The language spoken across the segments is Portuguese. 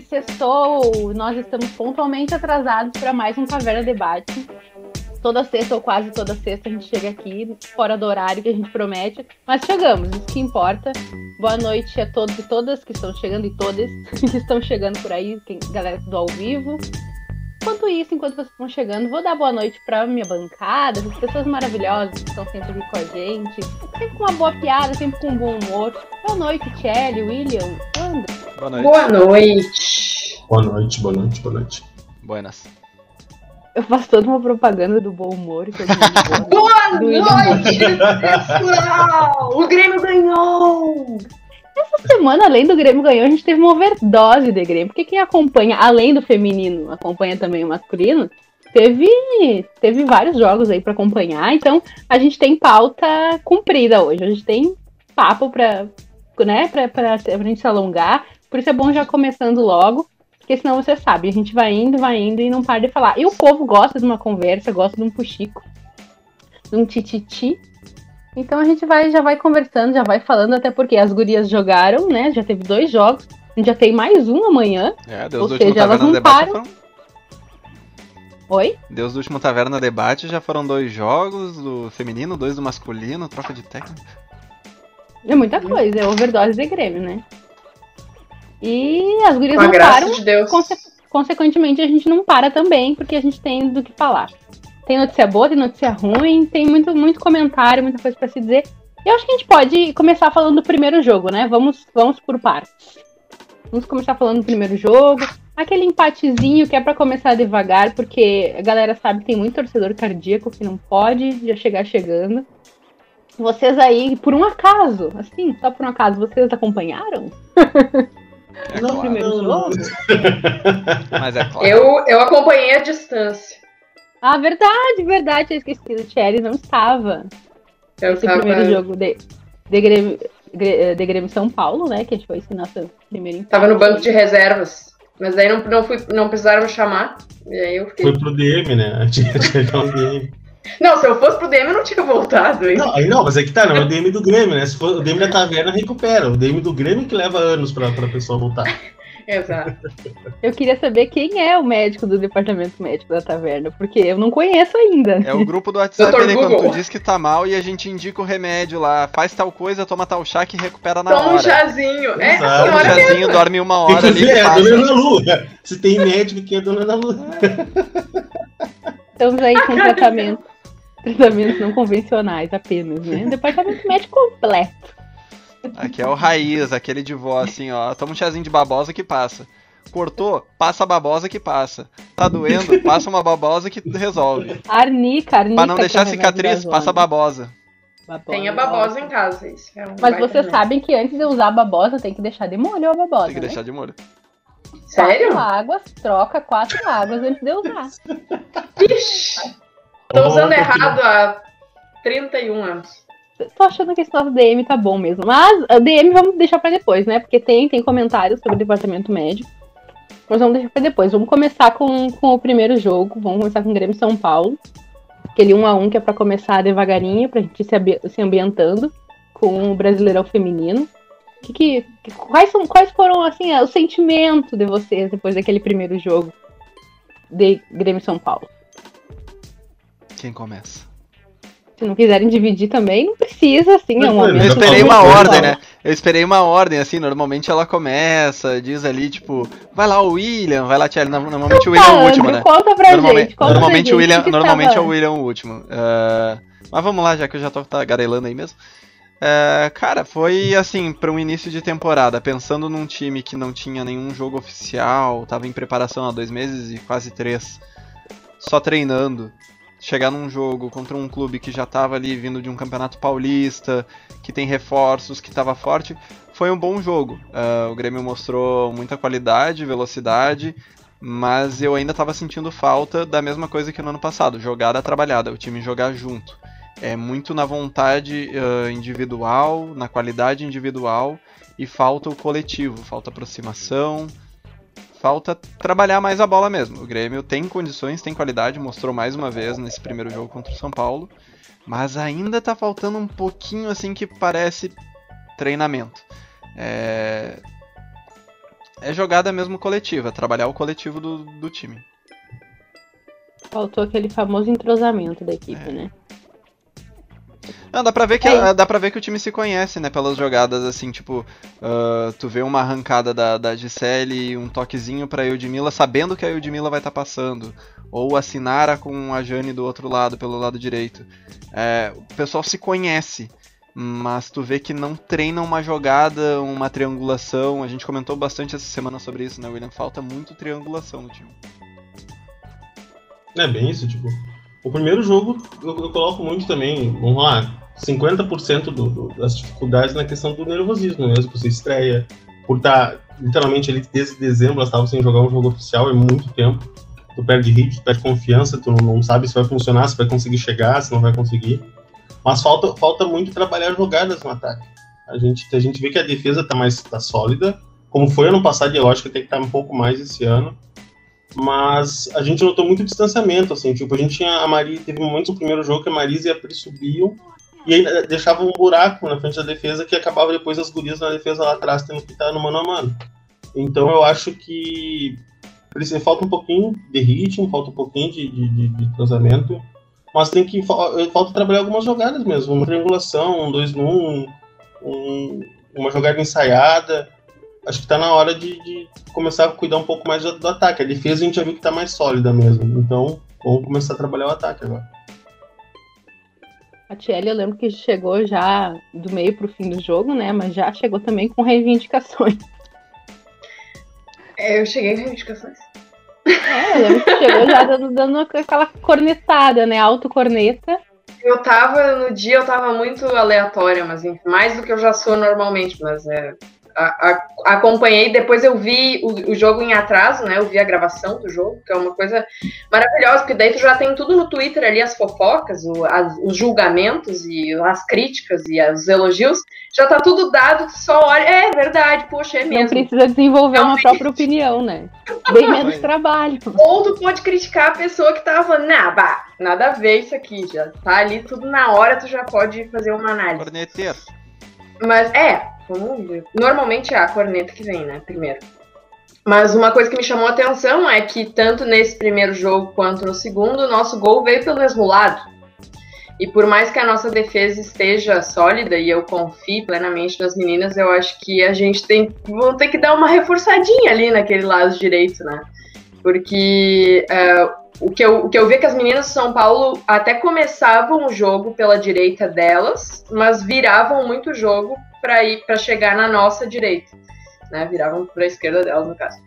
Sextou. Nós estamos pontualmente atrasados para mais um Caverna Debate. Toda sexta ou quase toda sexta a gente chega aqui, fora do horário que a gente promete, mas chegamos, isso que importa. Boa noite a todos e todas que estão chegando e todas que estão chegando por aí, quem, galera do ao vivo. Enquanto isso, enquanto vocês estão chegando, vou dar boa noite para minha bancada, as pessoas maravilhosas que estão sempre aqui com a gente, sempre com uma boa piada, sempre com um bom humor. Boa noite, Kelly, William, André. Boa noite. Boa noite. Boa noite, boa noite, boa noite. Buenas. Eu faço toda uma propaganda do bom humor. e todo mundo Boa noite, pessoal! O Grêmio ganhou! Essa semana, além do Grêmio ganhou, a gente teve uma overdose de Grêmio. Porque quem acompanha, além do feminino, acompanha também o masculino, teve, teve vários jogos aí pra acompanhar. Então, a gente tem pauta cumprida hoje. A gente tem papo pra, né, pra, pra, pra gente se alongar. Por isso é bom já começando logo. Porque senão você sabe, a gente vai indo, vai indo e não para de falar. E o povo gosta de uma conversa, gosta de um puxico, de um tititi. Então a gente vai, já vai conversando, já vai falando, até porque as gurias jogaram, né? Já teve dois jogos. A gente já tem mais um amanhã. É, Deus Ou do último seja, elas não Debate param. foram... Oi? Deus do último Taverna Debate já foram dois jogos, do feminino, dois do masculino, troca de técnica. É muita coisa, é overdose de Grêmio, né? E as gurias Com não param. de Deus. conse- consequentemente, a gente não para também, porque a gente tem do que falar. Tem notícia boa, tem notícia ruim, tem muito, muito comentário, muita coisa pra se dizer. E eu acho que a gente pode começar falando do primeiro jogo, né? Vamos, vamos por partes. Vamos começar falando do primeiro jogo. Aquele empatezinho que é pra começar devagar, porque a galera sabe que tem muito torcedor cardíaco que não pode já chegar chegando. Vocês aí, por um acaso, assim, só por um acaso, vocês acompanharam? É No claro. primeiro jogo? Mas é claro. Eu, eu acompanhei a distância. Ah, verdade, verdade, eu esqueci. O Thierry não estava. Eu Esse tava, primeiro jogo de, de, Grêmio, de Grêmio São Paulo, né? Que foi esse nosso primeiro empate. tava no banco de reservas. Mas daí não, não, fui, não precisaram me chamar. E aí eu fiquei. Foi pro DM, né? Tinha que DM. Não, se eu fosse pro DM, eu não tinha voltado. hein? Não, aí não, mas é que tá, não é o DM do Grêmio, né? Se for o DM da taverna, recupera. O DM do Grêmio que leva anos pra, pra pessoa voltar. Exato. Eu queria saber quem é o médico do departamento médico da taverna, porque eu não conheço ainda. É o grupo do WhatsApp ali quando Google. tu diz que tá mal e a gente indica o remédio lá. Faz tal coisa, toma tal chá que recupera na Toma um hora. chazinho. É, Exato. Toma um mesmo. chazinho, dorme uma hora que ali é a dona Ana Lu. Se tem médico que é dona Ana Lu. Estamos aí com tratamentos, tratamentos não convencionais apenas, né? Departamento médico completo. Aqui é o raiz, aquele de vó assim, ó. Toma um chazinho de babosa que passa. Cortou, passa a babosa que passa. Tá doendo, passa uma babosa que resolve. Arnica, arnica. Pra não é deixar cicatriz, da passa zona. babosa. Babosa. Tem a babosa em casa. Isso é um Mas vocês sabem que antes de usar a babosa, tem que deixar de molho a babosa. Tem que né? deixar de molho. Sério? Quatro águas, troca quatro águas antes de usar. Ixi, tô usando errado há 31 anos. Tô achando que esse nosso DM tá bom mesmo. Mas a DM vamos deixar pra depois, né? Porque tem, tem comentários sobre o departamento médico. Mas vamos deixar pra depois. Vamos começar com, com o primeiro jogo. Vamos começar com o Grêmio São Paulo. Aquele 1 a 1 que é pra começar devagarinho, pra gente se, se ambientando com o Brasileirão Feminino. Que, que, quais, são, quais foram, assim, o sentimento de vocês depois daquele primeiro jogo de Grêmio São Paulo? Quem começa? Se não quiserem dividir também, não precisa, assim, é um momento. Eu esperei uma ordem, né? Eu esperei uma ordem, assim, normalmente ela começa, diz ali, tipo, vai lá o William, vai lá, Tia. Normalmente o William é o Tá, último, Andrew, né? Conta pra Normalmente, gente. Conta normalmente pra o gente William, que normalmente é o William o último. Ah, mas vamos lá, já que eu já tô tagarelando aí mesmo. É, cara, foi assim, para um início de temporada, pensando num time que não tinha nenhum jogo oficial, tava em preparação há dois meses e quase três, só treinando. Chegar num jogo contra um clube que já tava ali vindo de um campeonato paulista, que tem reforços, que tava forte, foi um bom jogo. Ah, o Grêmio mostrou muita qualidade, velocidade, mas eu ainda estava sentindo falta da mesma coisa que no ano passado, jogada trabalhada, o time jogar junto. É muito na vontade ah, individual, na qualidade individual e falta o coletivo, falta aproximação, falta trabalhar mais a bola mesmo. O Grêmio tem condições, tem qualidade, mostrou mais uma vez nesse primeiro jogo contra o São Paulo, mas ainda tá faltando um pouquinho assim que parece treinamento. É, é jogada mesmo coletiva, trabalhar o coletivo do, do time. Faltou aquele famoso entrosamento da equipe, É. né? Não, dá pra ver que É. dá para ver que o time se conhece, né, pelas jogadas assim, tipo, ah, tu vê uma arrancada da, da Gisele, um toquezinho pra Eudmila, sabendo que a Eudmila vai estar passando, ou a Sinara com a Jane do outro lado, pelo lado direito. É, o pessoal se conhece, mas tu vê que não treina uma jogada, uma triangulação. A gente comentou bastante essa semana sobre isso, né, William? Falta muito triangulação no time. É bem isso, tipo. O primeiro jogo eu, eu coloco muito também, vamos lá, 50% do, do, das dificuldades na questão do nervosismo mesmo, ser estreia, por estar literalmente ali desde dezembro, elas estavam sem jogar um jogo oficial, é muito tempo. Tu perde ritmo, tu perde confiança, tu não, não sabe se vai funcionar, se vai conseguir chegar, se não vai conseguir. Mas falta, falta muito trabalhar jogadas no ataque. A gente, a gente vê que a defesa tá mais tá sólida, como foi ano passado, e eu acho que tem que estar um pouco mais esse ano mas a gente notou muito distanciamento, assim, tipo, a gente tinha a Maria, teve momentos no primeiro jogo que a Marisa e a Pri subiam e ainda deixava um buraco na frente da defesa que acabava depois as gurias na defesa lá atrás tendo que estar no mano a mano. Então eu acho que precisa- falta um pouquinho de ritmo, falta um pouquinho de, de, de, de entrosamento, mas tem que fa- falta trabalhar algumas jogadas mesmo, uma triangulação, um dois num, um, uma jogada ensaiada. Acho que tá na hora de, de começar a cuidar um pouco mais do, do ataque. A defesa a gente já viu que tá mais sólida mesmo. Então, vamos começar a trabalhar o ataque agora. A Tiele eu lembro que chegou já do meio pro fim do jogo, né? Mas já chegou também com reivindicações. É, eu cheguei com reivindicações. É, eu lembro que chegou já dando, dando aquela cornetada, né? Autocorneta. Eu tava, no dia eu tava muito aleatória, mas enfim, mais do que eu já sou normalmente, mas é. A- a- acompanhei, depois eu vi o, o jogo em atraso, né? Eu vi a gravação do jogo, que é uma coisa maravilhosa, porque daí tu já tem tudo no Twitter ali, as fofocas, o- as- os julgamentos e as críticas e os elogios, já tá tudo dado, tu só olha, é verdade, poxa, é Não mesmo. precisa desenvolver uma própria opinião, né? Bem menos trabalho. Ou tu pode criticar a pessoa que tava, nah, bah, nada a ver isso aqui, já tá ali tudo na hora, tu já pode fazer uma análise. Corneteiro. Mas é. Normalmente é a corneta que vem, né? Primeiro. Mas uma coisa que me chamou a atenção é que tanto nesse primeiro jogo quanto no segundo, o nosso gol veio pelo mesmo lado. E por mais que a nossa defesa esteja sólida e eu confie plenamente nas meninas, eu acho que a gente tem vão ter que dar uma reforçadinha ali naquele lado direito, né? Porque é, o, que eu, o que eu vi é que as meninas de São Paulo até começavam o jogo pela direita delas, mas viravam muito o jogo para ir para chegar na nossa direita, né? Viravam para a esquerda delas no caso.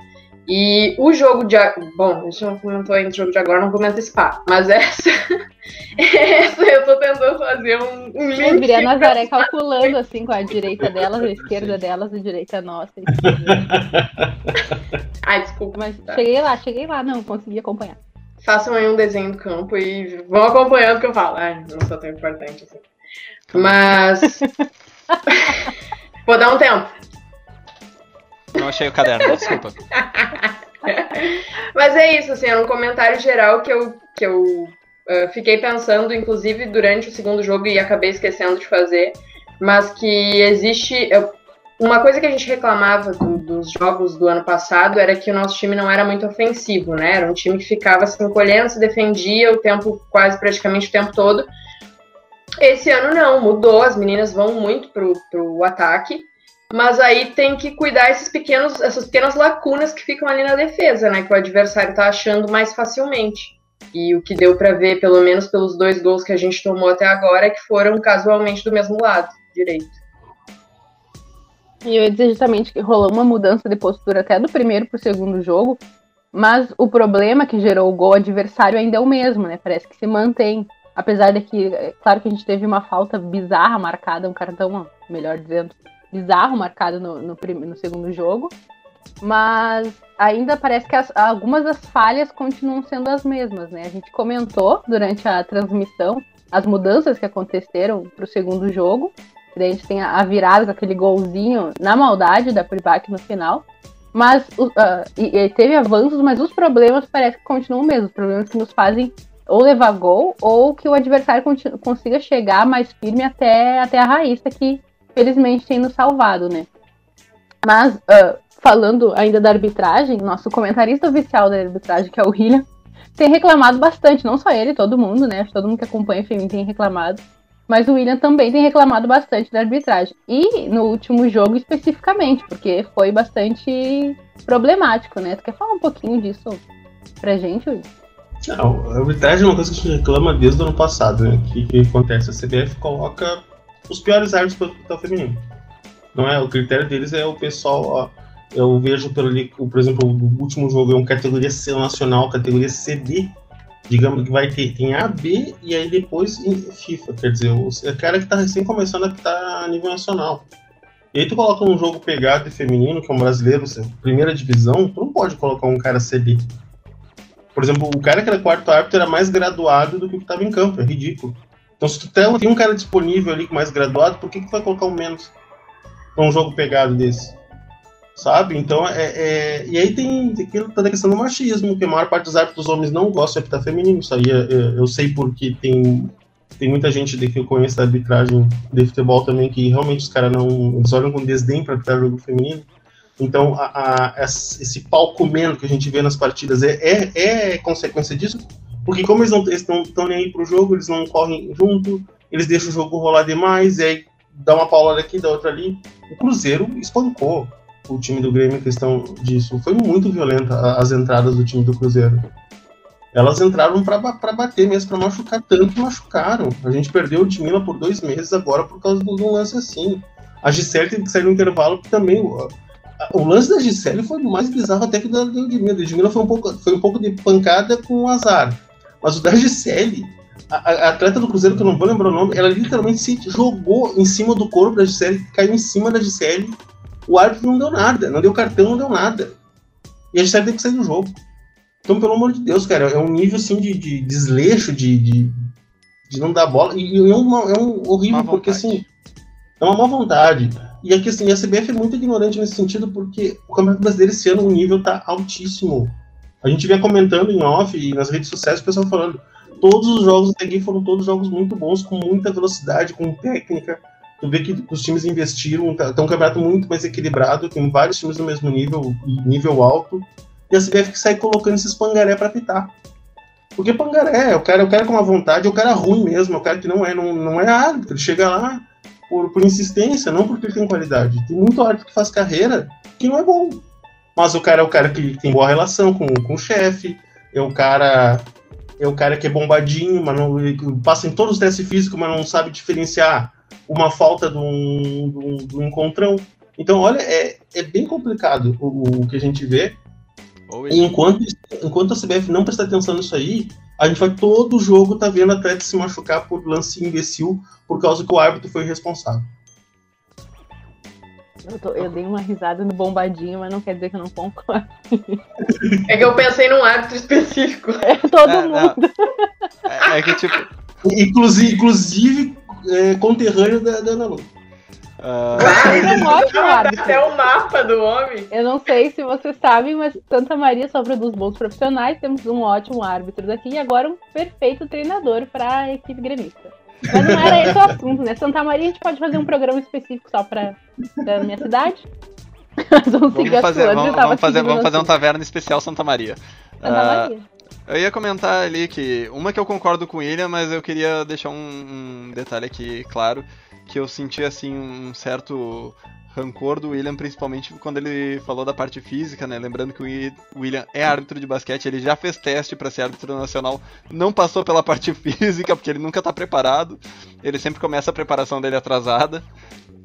E o jogo de bom, a gente não comentou ainda o jogo de agora, não comenta Spa, mas essa essa eu tô tentando fazer um, um link. virei a Nazaré calculando assim com a direita delas, a esquerda delas, a direita nossa. Ai, desculpa, Mas Tá. cheguei lá, cheguei lá, não, consegui acompanhar. Façam aí um desenho do campo e vão acompanhando o que eu falo. Ai, não sou tão importante assim. Mas. Vou dar um tempo. Não achei o caderno, desculpa. Mas é isso, assim, era um comentário geral que eu, que eu eh, fiquei pensando, inclusive, durante o segundo jogo e acabei esquecendo de fazer. Mas que existe. eu- uma coisa que a gente reclamava do- dos jogos do ano passado era que o nosso time não era muito ofensivo, né? Era um time que ficava se encolhendo, se defendia o tempo, quase praticamente o tempo todo. Esse ano não, mudou, as meninas vão muito pro, pro ataque. Mas aí tem que cuidar esses pequenos, essas pequenas lacunas que ficam ali na defesa, né? Que o adversário tá achando mais facilmente. E o que deu para ver, pelo menos pelos dois gols que a gente tomou até agora, é que foram casualmente do mesmo lado, direito. E eu ia dizer justamente que rolou uma mudança de postura até do primeiro pro segundo jogo, mas o problema que gerou o gol adversário ainda é o mesmo, né? Parece que se mantém. Apesar de que, é claro que a gente teve uma falta bizarra marcada, um cartão, melhor dizendo, bizarro marcado no, no, no segundo jogo, mas ainda parece que as- algumas das falhas continuam sendo as mesmas, né? A gente comentou durante a transmissão as mudanças que aconteceram pro segundo jogo, Daí a gente tem a virada com aquele golzinho na maldade da Privac no final. Mas ah, e, e teve avanços, mas os problemas parece que continuam mesmo. Os problemas que nos fazem ou levar gol ou que o adversário consiga chegar mais firme até, até a Raíssa, que felizmente tem nos salvado, né? Mas ah, falando ainda da arbitragem, nosso comentarista oficial da arbitragem, que é o William, tem reclamado bastante, não só ele, todo mundo, né? Todo mundo que acompanha o filme tem reclamado. Mas o William também tem reclamado bastante da arbitragem. E no último jogo especificamente, porque foi bastante problemático, né? Tu quer falar um pouquinho disso pra gente, William? Não, a arbitragem é uma coisa que a gente reclama desde o ano passado, né? O que, que acontece? A CBF coloca os piores árbitros para o futebol feminino. Não é? O critério deles é o pessoal, ó, eu vejo pelo por exemplo, o último jogo é uma categoria C nacional, categoria CD, digamos que vai ter tem A, B e aí depois FIFA, quer dizer, o é cara que está recém começando a estar a nível nacional. E aí tu coloca um jogo pegado e feminino, que é um brasileiro, primeira divisão, tu não pode colocar um cara CD. Por exemplo, o cara que era quarto árbitro era mais graduado do que o que estava em campo, é ridículo. Então se tu tem um cara disponível ali mais graduado, por que, que tu vai colocar um menos pra um jogo pegado desse? Sabe? Então, é, é, e aí tem, tem toda a questão do machismo, que a maior parte dos árbitros homens não gosta de apitar feminino, isso aí é, é, eu sei porque tem, tem muita gente de que eu conheço da arbitragem de futebol também, que realmente os caras não, eles olham com desdém para apitar jogo feminino, então a, a, esse pau comendo que a gente vê nas partidas é, é, é consequência disso, porque como eles não estão nem aí pro jogo, eles não correm junto, eles deixam o jogo rolar demais, e aí dá uma paulada aqui, dá outra ali. O Cruzeiro espancou o time do Grêmio em questão disso. Foi muito violenta as entradas do time do Cruzeiro. Elas entraram para bater mesmo, para machucar tanto que machucaram. A gente perdeu o time lá por dois meses agora por causa de um lance assim. A Gisele teve que sair no intervalo também. O, o lance da Gisele foi mais bizarro até que o da Ludmilla. A Ludmilla foi um pouco, foi um pouco de pancada com azar. Mas o da Gisele, a, a, atleta do Cruzeiro, que eu não vou lembrar o nome, ela literalmente se jogou em cima do corpo da Gisele, caiu em cima da Gisele o árbitro não deu nada, não deu cartão, não deu nada. E a gente teve que sair do jogo. Então, pelo amor de Deus, cara, é um nível assim de, de desleixo, de, de, de, não dar bola. E, e é, uma, é um horrível, porque assim, é uma má vontade. E aqui, assim, a CBF é muito ignorante nesse sentido, porque o Campeonato Brasileiro esse ano o nível tá altíssimo. A gente vinha comentando em off e nas redes sociais o pessoal falando. Todos os jogos até aqui foram todos jogos muito bons, com muita velocidade, com técnica, tu vê que os times investiram, tá, tá um campeonato muito mais equilibrado, tem vários times no mesmo nível, nível alto, e a CBF que sai colocando esses pangaré para pitar. Porque pangaré, o cara, o cara com uma vontade, é o cara ruim mesmo, é o cara que não é, não, não é árbitro, ele chega lá por, por insistência, não porque ele tem qualidade. Tem muito árbitro que faz carreira que não é bom. Mas o cara é o cara que tem boa relação com, com o chefe, é o cara é o cara que é bombadinho, mas não passa em todos os testes físicos, mas não sabe diferenciar uma falta de um, de um, de um encontrão. Então, olha, é, é bem complicado o, o que a gente vê. E enquanto, enquanto a CBF não prestar atenção nisso aí, a gente vai todo jogo tá vendo atleta se machucar por lance imbecil por causa que o árbitro foi responsável. Eu, tô, eu, dei uma risada no bombadinho, mas não quer dizer que eu não concordo. É que eu pensei num árbitro específico. É todo é, mundo. É, é, que tipo. Inclusive, inclusive é, conterrâneo da, da Ana Lu. Uh... Ah, é um ótimo árbitro. Até o mapa do homem. Eu não sei se vocês sabem, mas Santa Maria só produz bons profissionais. Temos um ótimo árbitro daqui e agora um perfeito treinador para a equipe gremista. Mas não era esse o assunto, né? Santa Maria a gente pode fazer um programa específico só para a minha cidade. vamos, vamos fazer, vamos, vamos fazer, vamos fazer um taverna especial Santa Maria. Santa uh, Maria. Eu ia comentar ali que uma que eu concordo com o William, mas eu queria deixar um, um detalhe aqui claro, que eu senti assim um certo rancor do William, principalmente quando ele falou da parte física, né? Lembrando que o William é árbitro de basquete, ele já fez teste para ser árbitro nacional, não passou pela parte física, porque ele nunca tá preparado. Ele sempre começa a preparação dele atrasada.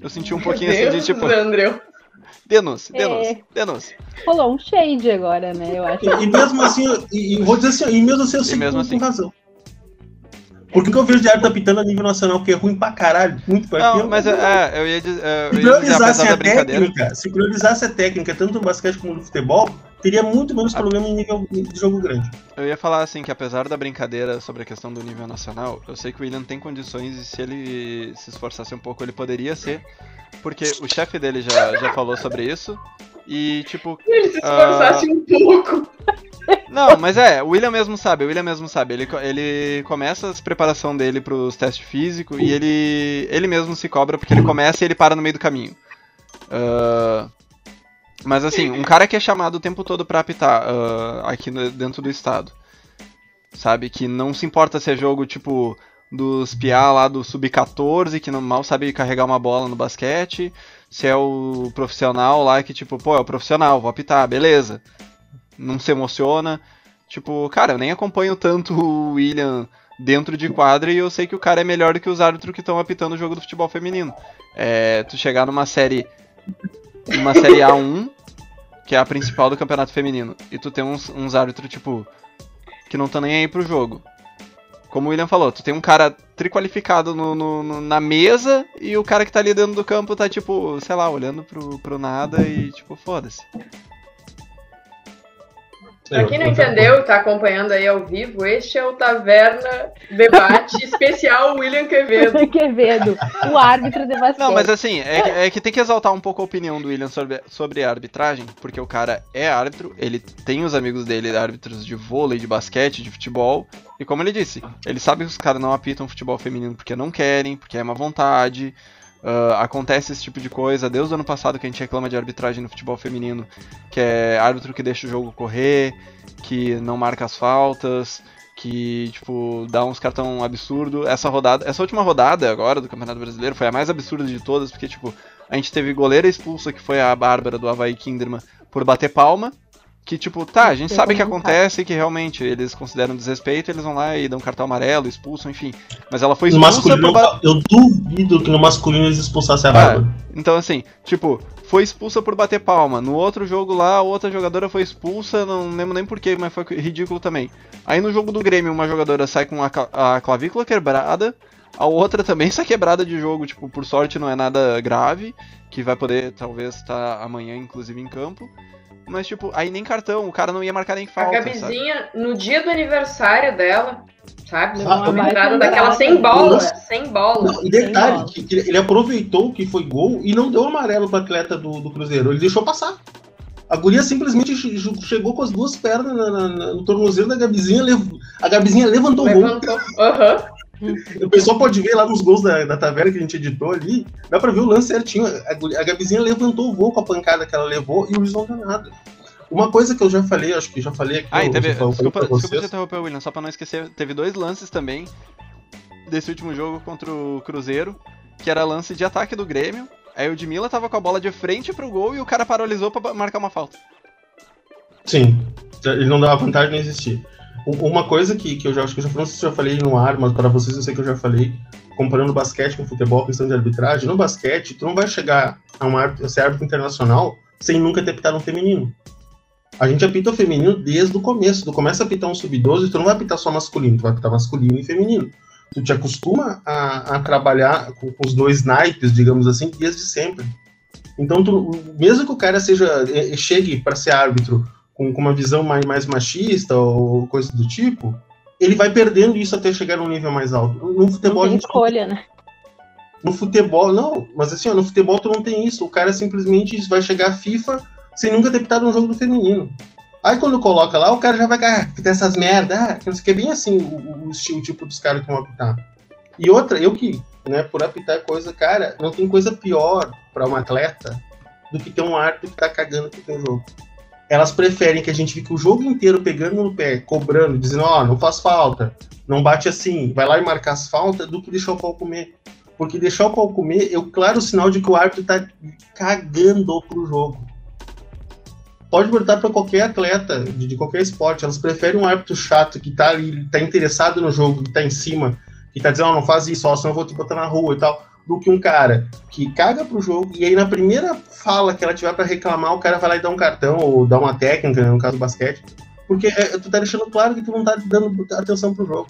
Eu senti um pouquinho Deus assim de tipo. Andreu. Denúncia, denúncia, é... denúncia. Rolou um shade agora, né? Eu acho. E, e mesmo assim, e, e, vou dizer assim, e mesmo assim eu sinto com, assim. razão. Porque que eu vejo de árbitro apitando a nível nacional, que é ruim pra caralho, muito pra Não, mas é, é, eu ia dizer. É, se priorizasse a técnica, se priorizasse a técnica, tanto no basquete como no futebol, teria muito menos a... problema em nível de jogo grande. Eu ia falar assim que apesar da brincadeira sobre a questão do nível nacional, eu sei que o William tem condições e se ele se esforçasse um pouco, ele poderia ser porque o chefe dele já, já falou sobre isso. E, tipo. Ele se esforçasse uh... um pouco. Não, mas é, o William mesmo sabe, o William mesmo sabe. Ele, ele começa a preparação dele pros testes físicos e ele, ele mesmo se cobra porque ele começa e ele para no meio do caminho. Uh, Mas assim, um cara que é chamado o tempo todo pra apitar uh, aqui dentro do estado. Sabe? Que não se importa se é jogo tipo dos piá lá do sub-14 que não mal sabe carregar uma bola no basquete, se é o profissional lá que tipo, pô, é o profissional, vou apitar, beleza. Não se emociona. Tipo, cara, eu nem acompanho tanto o William dentro de quadra e eu sei que o cara é melhor do que os árbitros que estão apitando o jogo do futebol feminino. É, tu chegar numa série numa série A1, que é a principal do campeonato feminino, e tu tem uns, uns árbitros tipo que não estão nem aí pro jogo. Como o William falou, tu tem um cara triqualificado no, no, no, na mesa e o cara que tá ali dentro do campo tá tipo, sei lá, olhando pro, pro nada e tipo, foda-se. Pra quem não entendeu e tá acompanhando aí ao vivo, este é o Taverna Debate Especial William Quevedo. Quevedo, o árbitro de basquete. Não, mas assim, é, é, que tem que exaltar um pouco a opinião do William sobre, sobre a arbitragem, porque o cara é árbitro, ele tem os amigos dele, árbitros de vôlei, de basquete, de futebol, e como ele disse, ele sabe que os caras não apitam futebol feminino porque não querem, porque é má vontade, Uh, acontece esse tipo de coisa. Desde o ano passado que a gente reclama de arbitragem no futebol feminino, que é árbitro que deixa o jogo correr, que não marca as faltas, que tipo dá uns cartão absurdo. Essa rodada, essa última rodada agora do Campeonato Brasileiro foi a mais absurda de todas, porque tipo a gente teve goleira expulsa que foi a Bárbara do Havaí Kinderman por bater palma que, tipo, tá, a gente sabe que acontece que realmente eles consideram desrespeito, eles vão lá e dão cartão amarelo, expulsam, enfim. Mas ela foi expulsa por ba... Eu duvido que no masculino eles expulsassem a Bárbara. É, então, assim, tipo, foi expulsa por bater palma. No outro jogo lá, outra jogadora foi expulsa, não lembro nem porquê, mas foi ridículo também. Aí no jogo do Grêmio, uma jogadora sai com a, a clavícula quebrada, a outra também sai quebrada de jogo, tipo, por sorte não é nada grave, que vai poder talvez estar tá amanhã, inclusive, em campo. Mas, tipo, aí nem cartão, o cara não ia marcar nem falta. A Gabizinha, sabe? no dia do aniversário dela, sabe? Ah, uma entrada daquela sem bola, sem bola. Não, e detalhe, bola. que ele aproveitou que foi gol e não deu amarelo pro atleta do, do Cruzeiro, ele deixou passar. A guria simplesmente chegou com as duas pernas na, na, no tornozelo da Gabizinha, a Gabizinha levantou, levantou. o gol. Uhum. O pessoal pode ver lá nos gols da, da taverna que a gente editou ali, dá pra ver o lance certinho. A, a Gabizinha levantou o gol com a pancada que ela levou e o não deu nada. Uma coisa que eu já falei, acho que já falei aqui. Ah, e teve, desculpa, desculpa te interromper, William, só pra não esquecer, teve dois lances também desse último jogo contra o Cruzeiro, que era lance de ataque do Grêmio. Aí o Edmila tava com a bola de frente pro gol e o cara paralisou pra marcar uma falta. Sim, ele não dava vantagem, não existia. Uma coisa que, que eu já acho que eu já, não sei se eu já falei no ar, mas para vocês eu sei que eu já falei, comparando basquete com futebol, questão de arbitragem, no basquete, tu não vai chegar a, um árbitro, a ser árbitro internacional sem nunca ter pitado um feminino. A gente apita o feminino desde o começo. Tu começa a apitar um sub-12, tu não vai apitar só masculino, tu vai apitar masculino e feminino. Tu te acostuma a, a trabalhar com, com, os dois naipes, digamos assim, desde sempre. Então, tu, mesmo que o cara seja chegue para ser árbitro com, com uma visão mais, mais machista ou coisa do tipo, ele vai perdendo isso até chegar num nível mais alto. No futebol não tem escolha, né? No futebol, não, mas assim, ó, no futebol tu não tem isso. O cara simplesmente vai chegar a FIFA sem nunca ter pitado um jogo do feminino. Aí quando coloca lá, o cara já vai ah, pitar essas merdas, ah, não sei o que, é bem assim o, o estilo, tipo dos caras que vão apitar. E outra, eu que, né, por apitar coisa, cara, não tem coisa pior para um atleta do que ter um árbitro que tá cagando pro teu jogo elas preferem que a gente fique o jogo inteiro pegando no pé, cobrando, dizendo, ó, oh, não faz falta, não bate assim, vai lá e marcar as faltas, do que deixar o pau comer. Porque deixar o pau comer é o claro sinal de que o árbitro tá cagando pro jogo. Pode perguntar para qualquer atleta de, de, qualquer esporte, elas preferem um árbitro chato que tá ali, tá interessado no jogo, que tá em cima, que tá dizendo, ó, oh, não faz isso, ó, senão eu vou te botar na rua e tal do que um cara que caga pro jogo e aí na primeira fala que ela tiver para reclamar, o cara vai lá e dá um cartão ou dá uma técnica, no caso do basquete, porque é, tu tá deixando claro que tu não tá dando atenção pro jogo.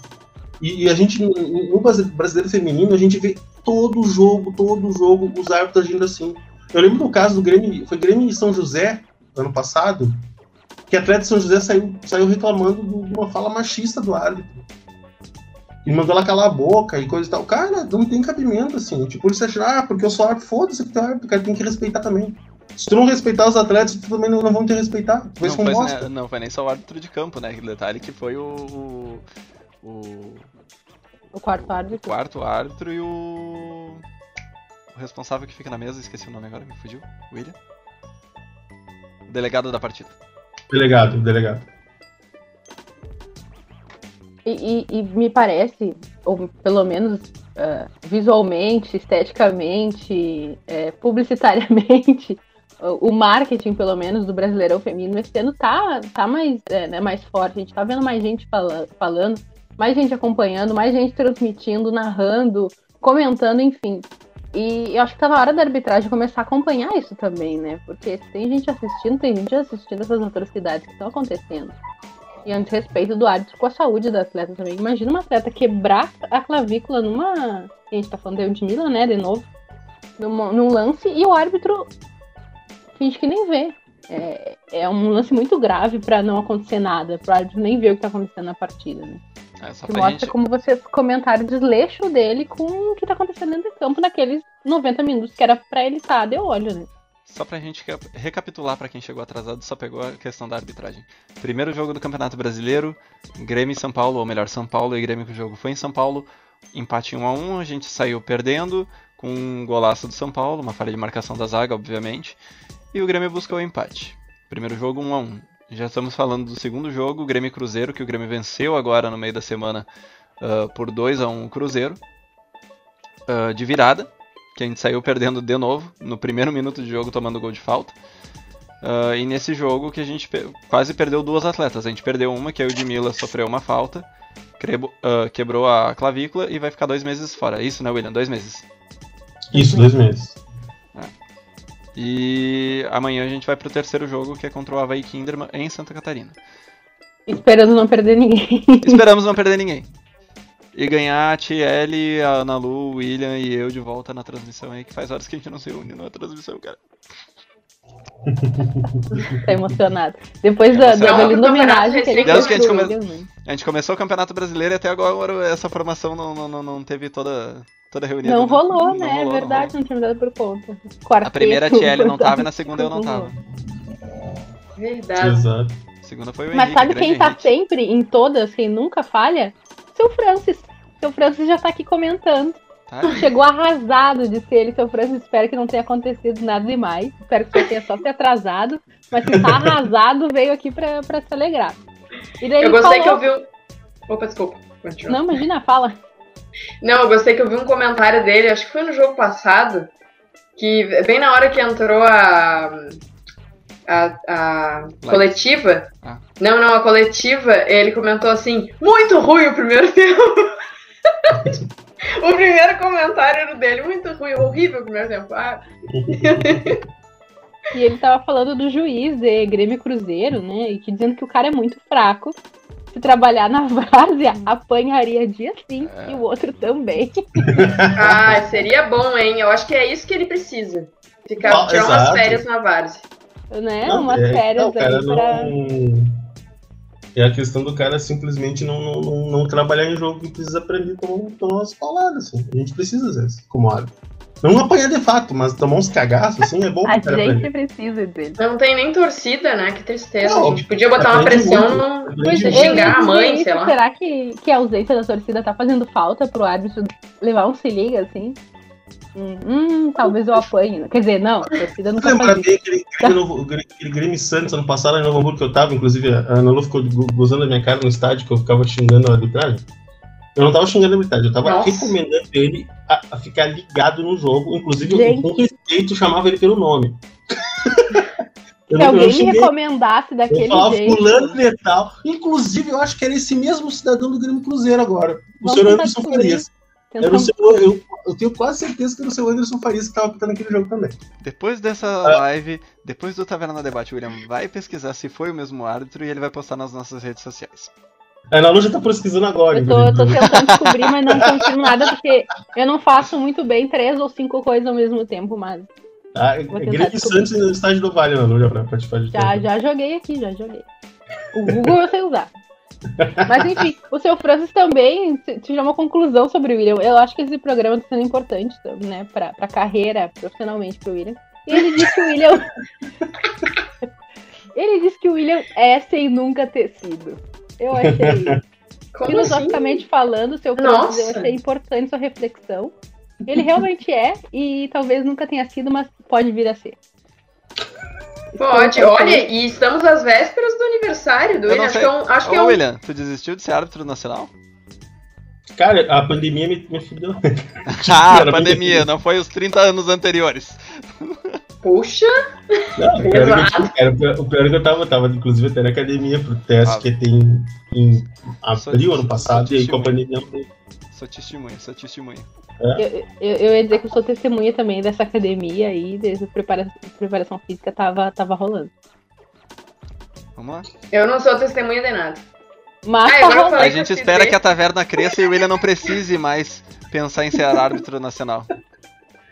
E, e a gente, no brasileiro feminino, a gente vê todo jogo, todo jogo, os árbitros agindo assim. Eu lembro do caso do Grêmio, foi Grêmio e São José, ano passado, que a atleta de São José saiu, saiu reclamando de uma fala machista do árbitro e mandou ela calar a boca e coisa e tal. Cara, não tem cabimento, assim. Tipo, você acha, ah, porque eu sou árbitro, foda-se que tu é árbitro, cara, tem que respeitar também. Se tu não respeitar os atletas, tu também não, não vão te respeitar. Tu não, foi, né, não foi nem só o árbitro de campo, né? Aquele detalhe que foi o. O, o quarto árbitro. O quarto árbitro e o. O responsável que fica na mesa, esqueci o nome agora, me fugiu. William? delegado da partida. Delegado, delegado. E, e, e me parece, ou pelo menos uh, visualmente, esteticamente, é, publicitariamente, o marketing, pelo menos, do Brasileirão Feminino esse ano tá, tá mais, é, né, mais forte. A gente tá vendo mais gente fala, falando, mais gente acompanhando, mais gente transmitindo, narrando, comentando, enfim. E eu acho que tá na hora da arbitragem começar a acompanhar isso também, né? Porque tem gente assistindo, tem gente assistindo essas atrocidades que estão acontecendo. E a desrespeito do árbitro com a saúde da atleta também. Imagina uma atleta quebrar a clavícula numa. A gente tá falando de Eudmila, né? De novo. Num, num lance e o árbitro finge que nem vê. É, é um lance muito grave para não acontecer nada, pro árbitro nem ver o que tá acontecendo na partida, né? É, que mostra gente... como vocês comentaram o desleixo dele com o que tá acontecendo dentro do campo naqueles 90 minutos que era para ele estar tá de olho, né? Só pra gente recapitular para quem chegou atrasado, só pegou a questão da arbitragem. Primeiro jogo do Campeonato Brasileiro, Grêmio e São Paulo, ou melhor, São Paulo e Grêmio que o jogo foi em São Paulo. Empate 1 a 1 a gente saiu perdendo com um golaço do São Paulo, uma falha de marcação da zaga, obviamente. E o Grêmio buscou o empate. Primeiro jogo 1 a 1 Já estamos falando do segundo jogo, o Grêmio Cruzeiro, que o Grêmio venceu agora no meio da semana uh, por 2 a 1 Cruzeiro. Uh, de virada que a gente saiu perdendo de novo, no primeiro minuto de jogo tomando gol de falta. Uh, e nesse jogo que a gente pe quase perdeu duas atletas. A gente perdeu uma, que é o Edmila sofreu uma falta, uh, quebrou a clavícula e vai ficar dois meses fora. Isso, né, William? Dois meses. Isso, dois meses. É. E amanhã a gente vai pro terceiro jogo, que é contra o Havaí Kinderman em Santa Catarina. Esperando não perder ninguém. Esperamos não perder ninguém. E ganhar a TL, a Ana Lu, o William e eu de volta na transmissão aí, que faz horas que a gente não se une na transmissão, cara. tá emocionado. Depois da, da, linda homenagem que ele fez que a, gente come... a gente começou o Campeonato Brasileiro e até agora essa formação não, não, não teve toda, toda reunida. Não rolou, né? Não rolou, é verdade, não, não tinha me dado por conta. Quarteto, a primeira TL não tava e na segunda eu não tava. Verdade. Exato. A segunda foi o Mas Henrique, sabe quem tá Henrique. sempre em todas, quem nunca falha? Seu Francis. Seu Francis já tá aqui comentando. Tá? Chegou arrasado, disse ele. Seu Francis, espero que não tenha acontecido nada demais. Espero que você tenha só se atrasado. Mas se tá arrasado, veio aqui pra, pra se alegrar. E daí eu gostei falou... que eu vi. Opa, desculpa. Continua. Não, imagina, fala. Não, eu gostei que eu vi um comentário dele, acho que foi no jogo passado, que bem na hora que entrou a, a, a coletiva. Ah. Não, não, a coletiva, ele comentou assim: muito ruim o primeiro tempo. o primeiro comentário era dele, muito ruim, horrível o primeiro tempo. Ah. E ele tava falando do juiz de Grêmio Cruzeiro, né? E que dizendo que o cara é muito fraco. Se trabalhar na várzea, apanharia dia sim é. e o outro também. ah, seria bom, hein? Eu acho que é isso que ele precisa. Ficar, ah, tirar exato. umas férias na várzea né? Não, Umas é, férias não, cara, aí pra... não... É a questão do cara simplesmente não, não, não, não trabalhar em jogo que precisa aprender como tomar as palavras, assim. A gente precisa, às vezes, como árbitro. Não apanhar de fato, mas tomar uns cagaços, assim, é bom A gente aprender. precisa dele. Não tem nem torcida, né? Que tristeza. Não, a gente podia botar uma pressão no... Pois, xingar a mãe, sei lá. Será que, que a ausência da torcida tá fazendo falta pro árbitro levar um se liga, assim? Hum, hum, talvez eu apanhe. Quer dizer, não, a torcida não tá Lembra bem aquele, aquele, aquele Grêmio Santos ano passado em Novo Hamburgo que eu tava, inclusive a Ana Lu ficou gozando a minha cara no estádio que eu ficava xingando a arbitragem. Eu não tava xingando a arbitragem, eu tava Nossa. recomendando ele a, a, ficar ligado no jogo, inclusive Gente. eu, com respeito chamava ele pelo nome. Se alguém me recomendasse daquele eu jeito. fulano letal. Inclusive, eu acho que era esse mesmo cidadão do Grêmio Cruzeiro agora. O senhor Anderson Farias. Era o seu, eu, eu tenho quase certeza que era o seu Anderson Farias que estava pitando aquele jogo também. Depois dessa ah. live, depois do Taverna Debate, William vai pesquisar se foi o mesmo árbitro e ele vai postar nas nossas redes sociais. A Ana Lu já tá pesquisando agora. Eu tô, eu tô tentando descobrir, mas não consigo nada, porque eu não faço muito bem três ou cinco coisas ao mesmo tempo, mas. Ah, é Grêmio Santos no estádio do Vale, Ana Lu, já pra participar de Já, já joguei aqui, já joguei. O Google eu sei usar. Mas enfim, o seu Francis também tinha uma conclusão sobre o William. Eu acho que esse programa está sendo importante, né, pra, pra carreira, profissionalmente pro William. E ele disse que o William. ele disse que o William é sem nunca ter sido. Eu achei. Como filosoficamente assim? falando, seu Francis, eu achei importante sua reflexão. Ele realmente é, e talvez nunca tenha sido, mas pode vir a ser. Pode, olha, e estamos às vésperas do aniversário do Eu William. não Acho que é um. Acho que Ô, é um William, tu desistiu de ser árbitro nacional? Cara, a pandemia me, me fudeu. Ah, Era pandemia, não foi os 30 anos anteriores. Puxa, Não, o pior é que eu, era o pior- é que eu tava, tava inclusive até na academia pro teste Ah. que tem em Sou- abril ano sou passado, e aí com a pandemia não teve. Sou testemunha, sou testemunha. Eu, eu, eu ia dizer que eu sou testemunha também dessa academia aí, desde prepara, preparação física tava, tava rolando. Vamos lá. eu não sou testemunha de nada. Mas Ah, tá A que gente eu espera que a taverna cresça e o William não precise mais pensar em ser árbitro nacional.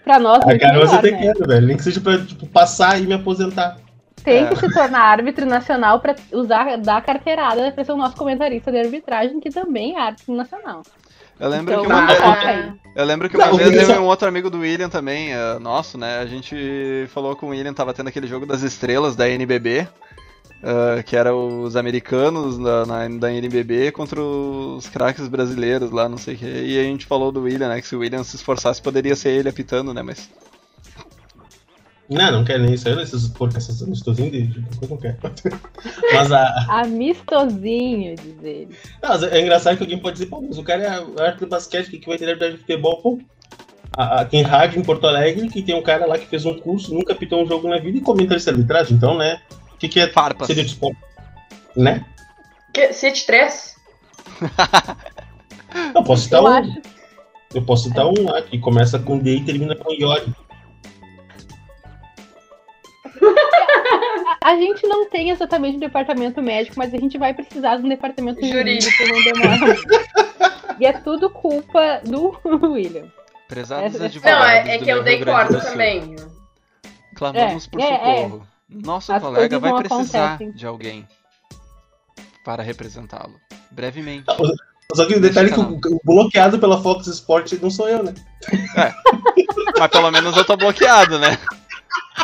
Pra nós, A muito cara você até né? quero, velho. Nem que seja pra tipo, passar e me aposentar. Tem É. que se tornar árbitro nacional pra usar, dar carteirada pra ser o nosso comentarista de arbitragem, que também é árbitro nacional. Eu lembro Então, que uma vez. Eu lembro que uma Não, o vez eu e um outro amigo do William também, eh, nosso, né? A gente falou com o William, tava tendo aquele jogo das estrelas da NBB, eh, que era os americanos da, na- da NBB contra os craques brasileiros lá, não sei o que. E a gente falou do William, né? Que se o William se esforçasse, poderia ser ele apitando, né? Mas. Não, não quero nem isso aí, esses porcos, essas amistosinhas de, coisa, não quero. Mas a. Amistosinho, diz ele. Não, mas é engraçado que alguém pode dizer, pô, mas o cara é árbitro de basquete, o que que vai ter arbitragem de futebol? Pô, a, a- tem rádio em Porto Alegre que tem um cara lá que fez um curso, nunca apitou um jogo na vida e comenta essa arbitragem, então, né? O que, que é Farpas. ser de esporte? Né? Que, City 3? Eu posso citar Eu um. acho. Eu posso citar um lá que começa com D e termina com Iori. A, gente não tem exatamente um departamento médico, mas a gente vai precisar de um departamento Jurídico. jurídico, não demora. e é tudo culpa do William. Prezados É- é- advogados. Não, é, é que eu dei corda também. Clamamos É, por é, é. socorro. Nosso As colega vai precisar acontecem. de alguém para representá-lo. Brevemente. Só que o detalhe é que o, o bloqueado pela Fox Sport não sou eu, né? Mas pelo menos eu tô bloqueado, né?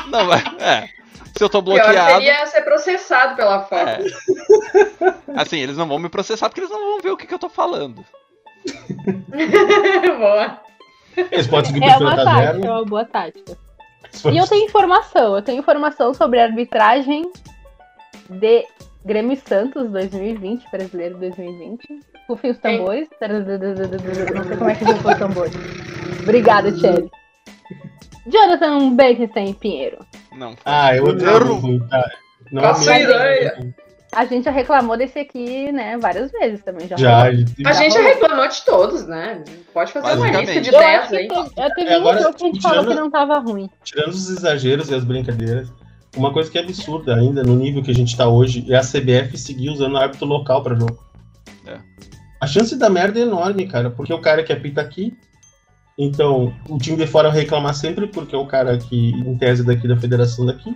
Não, mas. É. Se eu tô bloqueado. seria ser processado pela Fox. É. Assim, eles não vão me processar porque eles não vão ver o que, que eu tô falando. Boa. Eles podem seguir É uma tática, é uma boa tática. E eu tenho informação, eu tenho informação sobre a arbitragem de Grêmio e Santos 2020, brasileiro 2020. Rufem os tambores. Não sei como é que rufam os tambores. Obrigada, Tchelle. Jonathan Benkenstein Pinheiro. Não. Ah, eu odeio. Não Faço é mesmo. ideia. A gente já reclamou desse aqui, né, várias vezes também. Já, Já. A gente já rolou. reclamou de todos, né? Pode fazer uma lista de Eu 10 acho que aí. eu teve É, um jogo que a gente falou que não tava ruim. Tirando os exageros e as brincadeiras, uma coisa que é absurda ainda no nível que a gente tá hoje é a CBF seguir usando árbitro local pra jogo. É. A chance da merda é enorme, cara, porque o cara que apita aqui. Então, o time de fora reclamar sempre porque é o cara que, em tese, daqui da federação daqui.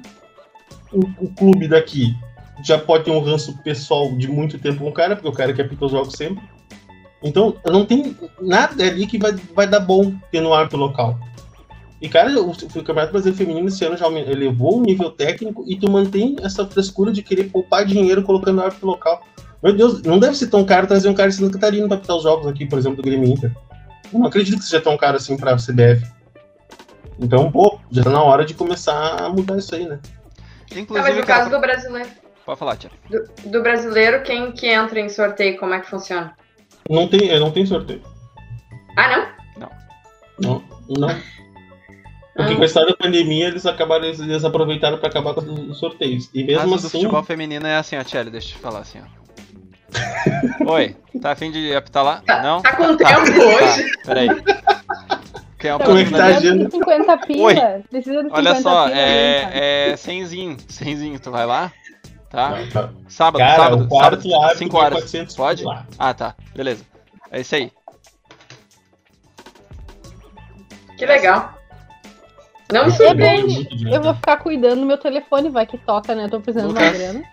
O, o clube daqui já pode ter um ranço pessoal de muito tempo com o cara, porque o cara que apita os jogos sempre. Então, não tem nada ali que vai, vai dar bom tendo um árbitro local. E, cara, o, o Campeonato Brasileiro Feminino esse ano já elevou o nível técnico e tu mantém essa frescura de querer poupar dinheiro colocando árbitro local. Meu Deus, não deve ser tão caro trazer um cara de Santa Catarina pra apitar os jogos aqui, por exemplo, do Grêmio Inter. Eu não acredito que seja tão caro assim pra CBF. Então, pô, já tá na hora de começar a mudar isso aí, né? Inclusive, mas no caso do brasileiro, Pode falar, Tia. do, do brasileiro, quem que entra em sorteio, como é que funciona? Não tem, não tem sorteio. Ah, não? Não, não. Porque com a história da pandemia, eles acabaram, eles, aproveitaram pra acabar com os sorteios. E mesmo Mas o assim. futebol feminino é assim, ó, Tchelle, deixa eu te falar assim, ó. Oi, tá afim de apitar lá? Tá- Não? tá com tempo hoje? Tá, peraí. Quem é o Como é que tá a patrocinador? agenda? de 50 pila. Precisa de 50 Olha só, pila. é, é cenzinho, cenzinho, tu vai lá? Tá? Não, tá. Sábado, Cara, sábado, sábado, árbitro 5 é horas. 400 Pode? lá. Ah, tá, beleza. É isso aí. Que legal. Não me surpreende. Eu vou ficar cuidando do meu telefone, vai que toca, né? Eu tô precisando de uma Lucas. grana.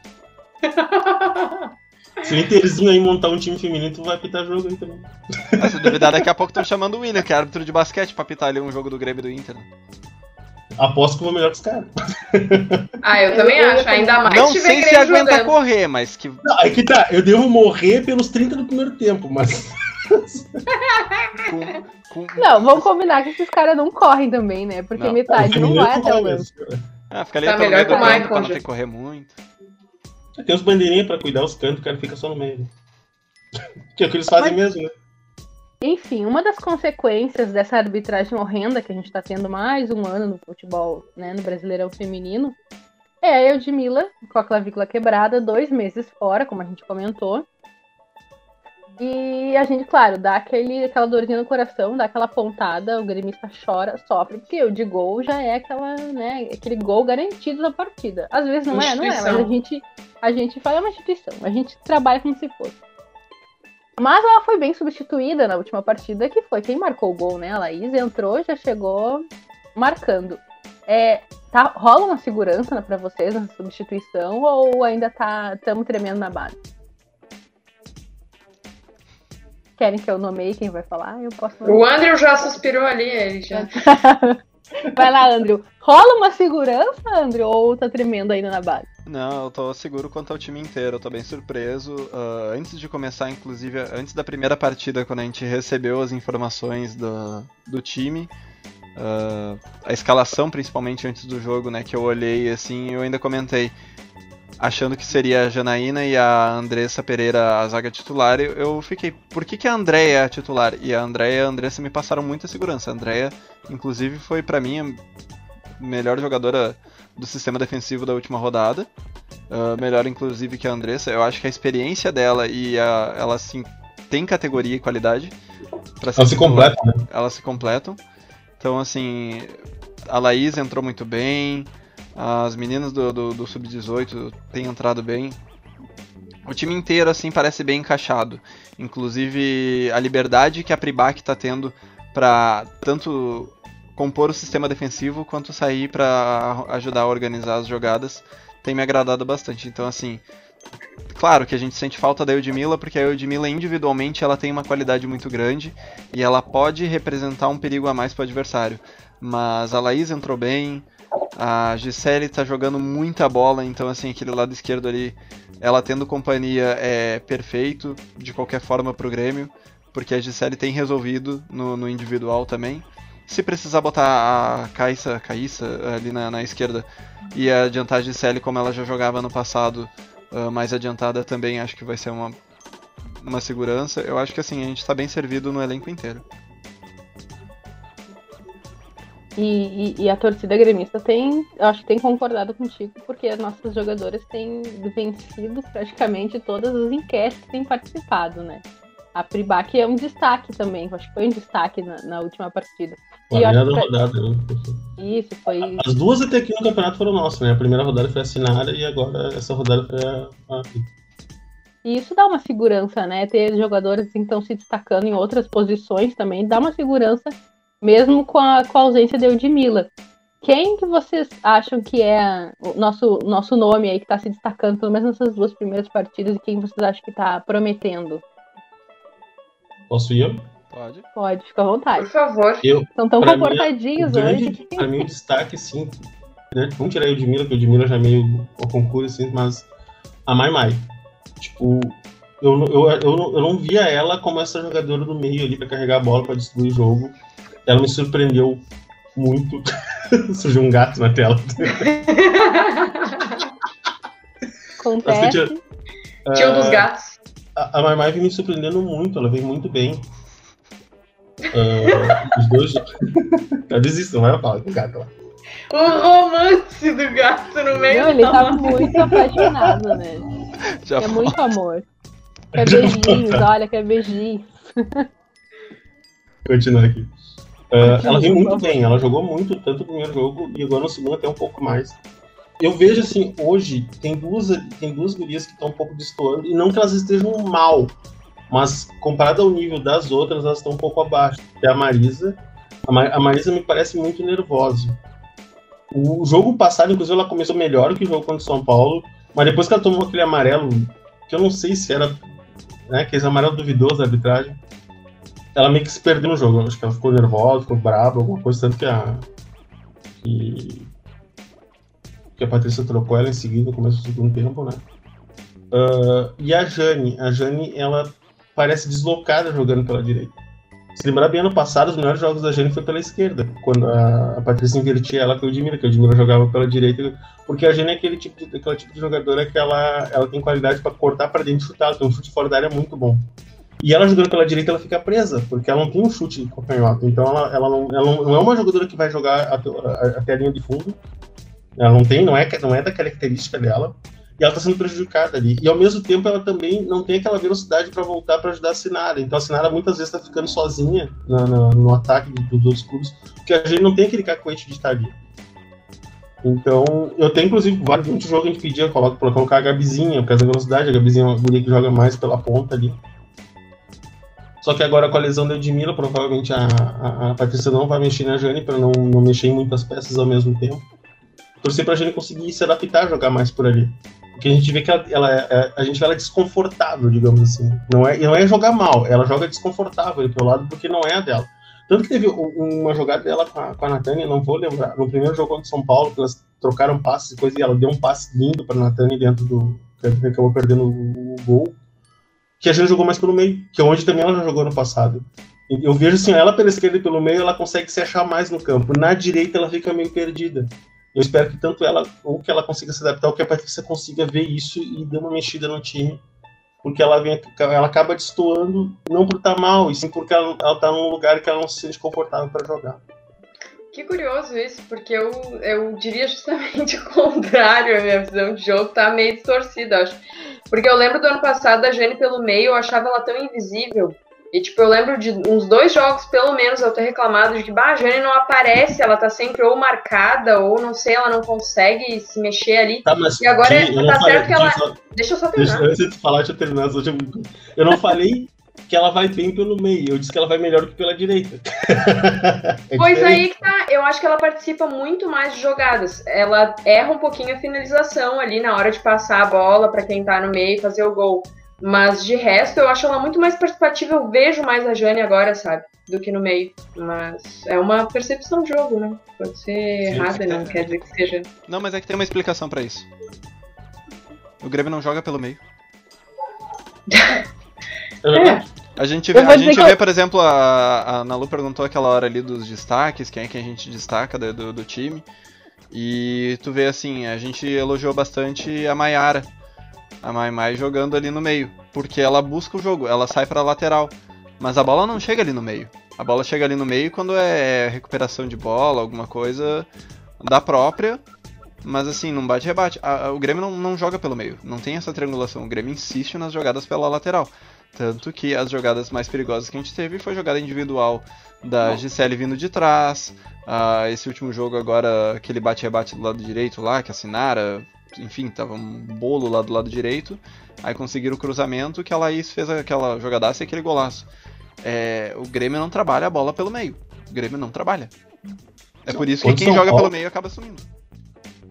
Se o Interzinho aí montar um time feminino, tu vai apitar jogo aí também. Ah, Se duvidar, daqui a pouco estão chamando o William, que é árbitro de basquete, pra apitar ali um jogo do Grêmio do Inter. Aposto que eu vou melhor que os caras. Ah, eu também acho. Ainda mais Não sei se aguenta jogando. correr, mas que. Não, aí que tá. Eu devo morrer pelos 30 do primeiro tempo, mas. Com, com- Não, vamos combinar que esses caras não correm também, né? Porque Não. metade não vai até o lance. mesmo. Ah, fica ali Tá melhor meio que do o Michael pra não ter que correr muito. Tem uns bandeirinhas pra cuidar os cantos, o cara fica só no meio. Que é o que eles fazem mesmo, né? Enfim, uma das consequências dessa arbitragem horrenda que a gente está tendo mais um ano no futebol, né, no Brasileirão Feminino, é a Eudmila com a clavícula quebrada, dois meses fora, como a gente comentou. E a gente, claro, dá aquele, aquela dorzinha no coração, dá aquela pontada, o gremista chora, sofre, porque o de gol já é aquela, né, aquele gol garantido da partida. Às vezes não é, não é, mas a gente, a gente fala, é uma instituição, a gente trabalha como se fosse. Mas ela foi bem substituída na última partida, que foi quem marcou o gol, né? A Laís entrou, já chegou marcando. É, tá, rola uma segurança né, pra vocês nessa substituição ou ainda tá estamos tremendo na base? Querem que eu nomeie quem vai falar? Eu posso O nomear. Andrew já suspirou ali, ele já. Vai lá, Andrew. Rola uma segurança, Andrew, ou tá tremendo ainda na base? Não, eu tô seguro quanto ao time inteiro, eu tô bem surpreso. Ah, antes de começar, inclusive, antes da primeira partida, quando a gente recebeu as informações do, do time, ah, a escalação principalmente antes do jogo, né, que eu olhei assim, eu ainda comentei, achando que seria a Janaína e a Andressa Pereira a zaga titular, eu, fiquei, por que, que a Andréia é a titular? E a Andréia e a Andressa me passaram muita segurança. A Andréia, inclusive, foi pra mim a melhor jogadora do sistema defensivo da última rodada. Ah, melhor, inclusive, que a Andressa. Eu acho que a experiência dela e a, ela assim, tem categoria e qualidade. Elas se titular. completam, né? Elas se completam. Então, assim, a Laís entrou muito bem. As meninas do, do, do Sub-18 têm entrado bem. O time inteiro, assim, parece bem encaixado. Inclusive, a liberdade que a Pribac tá tendo pra tanto compor o sistema defensivo quanto sair pra ajudar a organizar as jogadas tem me agradado bastante. Então, assim, claro que a gente sente falta da Eudmila, porque a Eudmila individualmente ela tem uma qualidade muito grande e ela pode representar um perigo a mais para o adversário. Mas a Laís entrou bem, a Gisele tá jogando muita bola, então assim, aquele lado esquerdo ali, ela tendo companhia é perfeito de qualquer forma pro Grêmio, porque a Gisele tem resolvido no, no individual também. Se precisar botar a Caissa, Caissa ali na, na esquerda e adiantar a Gisele como ela já jogava no passado, ah, mais adiantada também, acho que vai ser uma, uma segurança. Eu acho que assim, a gente tá bem servido no elenco inteiro. E, e- e a torcida gremista tem, eu acho que tem concordado contigo, porque as nossas jogadoras têm vencido praticamente todas as enquetes que têm participado, né? A Pribac é um destaque também, acho que foi um destaque na, na última partida. A primeira rodada. né? Isso, foi. As duas até aqui no campeonato foram nossas, né? A primeira rodada foi a Sinara e agora essa rodada foi a. a... E isso dá uma segurança, né? Ter jogadores que estão se destacando em outras posições também dá uma segurança, mesmo com a, com a ausência de Eudmila. Quem que vocês acham que é o nosso, nosso nome aí que está se destacando, pelo menos nessas duas primeiras partidas, e quem vocês acham que está prometendo? Posso ir? eu? Pode. Pode, fica à Por vontade. favor. Eu, Estão tão comportadinhos grande, hoje. pra mim, o destaque, sim. Né? Vamos tirar a Edmila, que a Edmila já é meio ao concurso, assim, mas a Mai Mai. Tipo, eu, eu, eu, não- eu não via ela como essa jogadora do meio ali pra carregar a bola, pra destruir o jogo. Ela me surpreendeu muito. Surgiu um gato na tela. Acontece. tio- Tio dos gatos. A, a Mai Mai vem me surpreendendo muito, ela vem muito bem. Ah, os dois. Eu desisto, não vai falar com o gato lá. O romance do gato no meio Não, ele tá mão. muito apaixonado, né? Já É muito amor. Quer beijinhos, olha, quer beijinhos. Continuar aqui. Continua, ela vem por muito bem, ela jogou muito, tanto no primeiro jogo e agora no segundo até um pouco mais. Eu vejo assim, hoje tem duas, tem duas gurias que estão um pouco destoando, e não que elas estejam mal, mas comparado ao nível das outras, elas estão um pouco abaixo. É a Marisa. A, Ma- a Marisa me parece muito nervosa. O jogo passado, inclusive, ela começou melhor que o jogo contra o São Paulo, mas depois que ela tomou aquele amarelo, que eu não sei se era né, aquele amarelo duvidoso da arbitragem, ela meio que se perdeu no jogo. Acho que ela ficou nervosa, ficou brava, alguma coisa, tanto que a. Que, que a Patrícia trocou ela em seguida, no começo do segundo tempo, né? Ah, e a Jane, a Jane, ela parece deslocada jogando pela direita. Se lembrar bem, ano passado, os melhores jogos da Jane foi pela esquerda, quando a, a Patrícia invertia ela com o Edmira, que o Edmira jogava pela direita, porque a Jane é aquele tipo de, aquele tipo de jogadora que ela, ela tem qualidade para cortar para dentro e chutar, tem um chute fora da área muito bom. E ela jogando pela direita, ela fica presa, porque ela não tem um chute com canhoto. Então ela, ela, não, ela não é uma jogadora que vai jogar até a, linha de fundo. Ela não tem, não é, não é da característica dela e ela está sendo prejudicada ali. E ao mesmo tempo ela também não tem aquela velocidade para voltar para ajudar a Sinara. Então a Sinara muitas vezes está ficando sozinha no, ataque dos outros clubes, porque a gente não tem aquele cacoete de estar ali. Então, eu tenho inclusive vários jogos que a gente pedia colocar, colocar a Gabizinha, por causa da velocidade, a Gabizinha é uma mulher que joga mais pela ponta ali. Só que agora com a lesão da Edmila, provavelmente a, a, a Patrícia não vai mexer na Jane para não, não mexer em muitas peças ao mesmo tempo. Torcer pra Jane conseguir se adaptar a jogar mais por ali. Porque a gente vê que ela, ela é, a gente vê ela desconfortável, digamos assim. Não é, não é jogar mal, ela joga desconfortável pelo lado porque não é a dela. Tanto que teve uma jogada dela com a, com a Natânia, não vou lembrar, no primeiro jogo contra São Paulo, que elas trocaram passes e coisa, e ela deu um passe lindo pra Natânia dentro do. que acabou perdendo o, o gol. Que a gente jogou mais pelo meio, que é onde também ela já jogou no passado. Eu vejo assim, ela pela esquerda e pelo meio, ela consegue se achar mais no campo. Na direita, ela fica meio perdida. Eu espero que tanto ela ou que ela consiga se adaptar, ou que a Patrícia consiga ver isso e dar uma mexida no time. Porque ela, vem, ela acaba destoando, não por estar tá mal, e sim porque ela, ela tá num lugar que ela não se sente confortável para jogar. Que curioso isso, porque eu, eu diria justamente o contrário, a minha visão de jogo tá meio distorcida, acho. Porque eu lembro do ano passado da Jane pelo meio, eu achava ela tão invisível. E, tipo, eu lembro de uns dois jogos, pelo menos, eu ter reclamado de que, bah, a Jane não aparece, ela tá sempre ou marcada, ou não sei, ela não consegue se mexer ali. Tá, mas, e agora tá falei, certo que ela. Só, deixa eu só terminar. Deixa, antes de falar, deixa eu terminar. Eu não falei que ela vai bem pelo meio, eu disse que ela vai melhor do que pela direita. é pois diferente. aí que tá, eu acho que ela participa muito mais de jogadas. Ela erra um pouquinho a finalização ali na hora de passar a bola para quem tá no meio e fazer o gol. Mas de resto, eu acho ela muito mais participativa. Eu vejo mais a Jane agora, sabe? Do que no meio. Mas é uma percepção de jogo, né? Pode ser Sim, errada, não quer dizer que seja. Não, mas é que tem uma explicação para isso. O Grêmio não joga pelo meio. é. A gente vê, a gente vê eu... por exemplo, a, a Nalu perguntou aquela hora ali dos destaques, quem é que a gente destaca do, do, do time. E tu vê assim, a gente elogiou bastante a Maiara a Mai Mai jogando ali no meio, porque ela busca o jogo, ela sai para lateral, mas a bola não chega ali no meio. A bola chega ali no meio quando é recuperação de bola, alguma coisa da própria, mas assim, não bate rebate. A, a, o Grêmio não, não joga pelo meio, não tem essa triangulação. O Grêmio insiste nas jogadas pela lateral. Tanto que as jogadas mais perigosas que a gente teve foi jogada individual da Gisele vindo de trás. Uh, esse último jogo agora, aquele bate-rebate do lado direito lá, que a Sinara enfim, tava um bolo lá do lado direito. Aí conseguiram o cruzamento que a Laís fez aquela jogadaça e aquele golaço. É, o Grêmio não trabalha a bola pelo meio. O Grêmio não trabalha. É por isso que quem joga pelo meio acaba sumindo.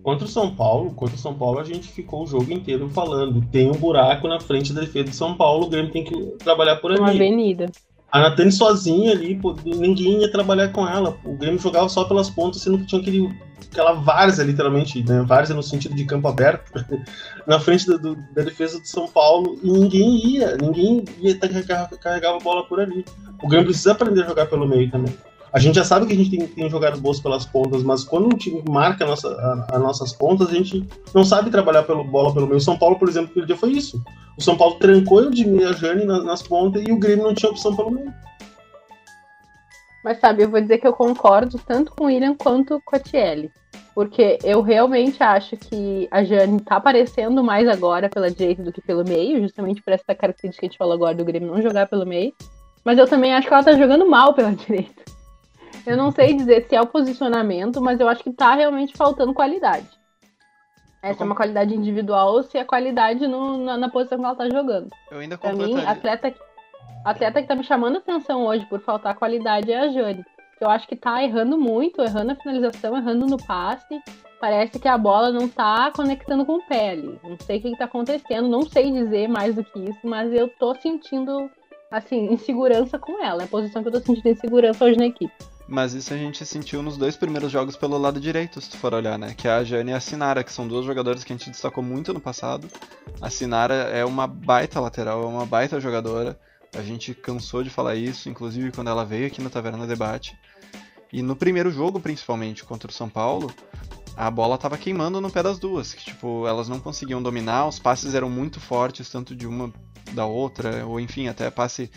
Contra o São Paulo, contra o São Paulo a gente ficou o jogo inteiro falando. Tem um buraco na frente da defesa do São Paulo, o Grêmio tem que trabalhar por ali. Uma avenida. A Natane sozinha ali, pô, ninguém ia trabalhar com ela. O Grêmio jogava só pelas pontas, sendo que tinha aquele, aquela várzea, literalmente, né? Várzea no sentido de campo aberto, na frente do, do, da defesa do São Paulo, e ninguém ia, ninguém ia carregar a bola por ali. O Grêmio precisa aprender a jogar pelo meio também. A gente já sabe que a gente tem, tem jogado boas pelas pontas, mas quando um time marca nossa, as nossas pontas, a gente não sabe trabalhar pelo bola pelo meio. O São Paulo, por exemplo, aquele dia foi isso. O São Paulo trancou o Jimmy e a Jane nas, nas pontas e o Grêmio não tinha opção pelo meio. Mas sabe, eu vou dizer que eu concordo tanto com o William quanto com a Tiele. Porque eu realmente acho que a Jane tá aparecendo mais agora pela direita do que pelo meio, justamente por essa característica que a gente falou agora do Grêmio não jogar pelo meio. Mas eu também acho que ela tá jogando mal pela direita. Eu não sei dizer se é o posicionamento, mas eu acho que tá realmente faltando qualidade. Essa é uma qualidade individual ou se é qualidade no, na, na, posição que ela tá jogando. Eu ainda Pra mim, atleta, atleta que tá me chamando atenção hoje por faltar qualidade é a Jane. Eu acho que tá errando muito, errando a finalização, errando no passe. Parece que a bola não tá conectando com o pé ali. Não sei o que, que tá acontecendo, não sei dizer mais do que isso, mas eu tô sentindo, assim, insegurança com ela. É a posição que eu tô sentindo insegurança hoje na equipe. Mas isso a gente sentiu nos dois primeiros jogos pelo lado direito, se tu for olhar, né? Que é a Jane e a Sinara, que são duas jogadoras que a gente destacou muito no passado. A Sinara é uma baita lateral, é uma baita jogadora. A gente cansou de falar isso, inclusive quando ela veio aqui no Taverna Debate. E no primeiro jogo, principalmente, contra o São Paulo, a bola tava queimando no pé das duas. Que, tipo, elas não conseguiam dominar, os passes eram muito fortes, tanto de uma da outra, ou enfim, até passe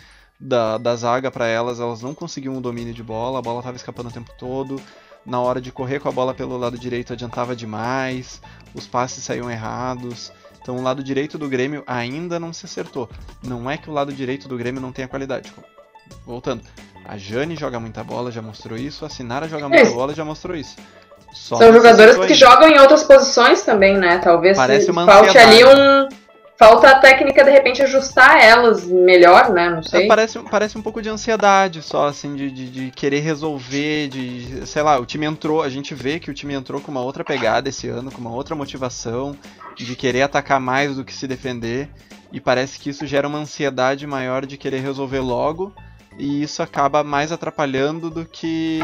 da, da zaga para elas, elas não conseguiam o domínio de bola, a bola tava escapando o tempo todo. Na hora de correr com a bola pelo lado direito adiantava demais, os passes saíam errados. Então o lado direito do Grêmio ainda não se acertou. Não é que o lado direito do Grêmio não tenha qualidade. Voltando, a Jane joga muita bola, já mostrou isso. A Sinara joga muita bola, já mostrou isso. Só São jogadoras que jogam em outras posições também, né? Talvez Parece falte ali um. Falta a técnica, de repente, ajustar elas melhor, né? Não sei. É, parece, parece um pouco de ansiedade só, assim, de, de, de, querer resolver, de. Sei lá, o time entrou. A gente vê que o time entrou com uma outra pegada esse ano, com uma outra motivação, de querer atacar mais do que se defender. E parece que isso gera uma ansiedade maior de querer resolver logo e isso acaba mais atrapalhando do que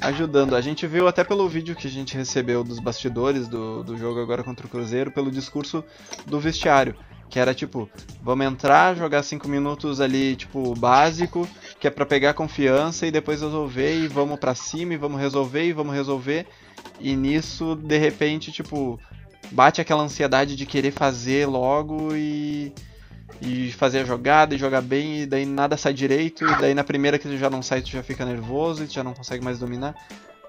ajudando. A gente viu até pelo vídeo que a gente recebeu dos bastidores do, do jogo agora contra o Cruzeiro, pelo discurso do vestiário. Que era tipo, vamos entrar, jogar 5 minutos ali, tipo, básico, que é para pegar confiança e depois resolver e vamos para cima e vamos resolver e vamos resolver. E nisso, de repente, tipo, bate aquela ansiedade de querer fazer logo e e fazer a jogada e jogar bem, e daí nada sai direito, e daí na primeira que já não sai, tu já fica nervoso e tu já não consegue mais dominar.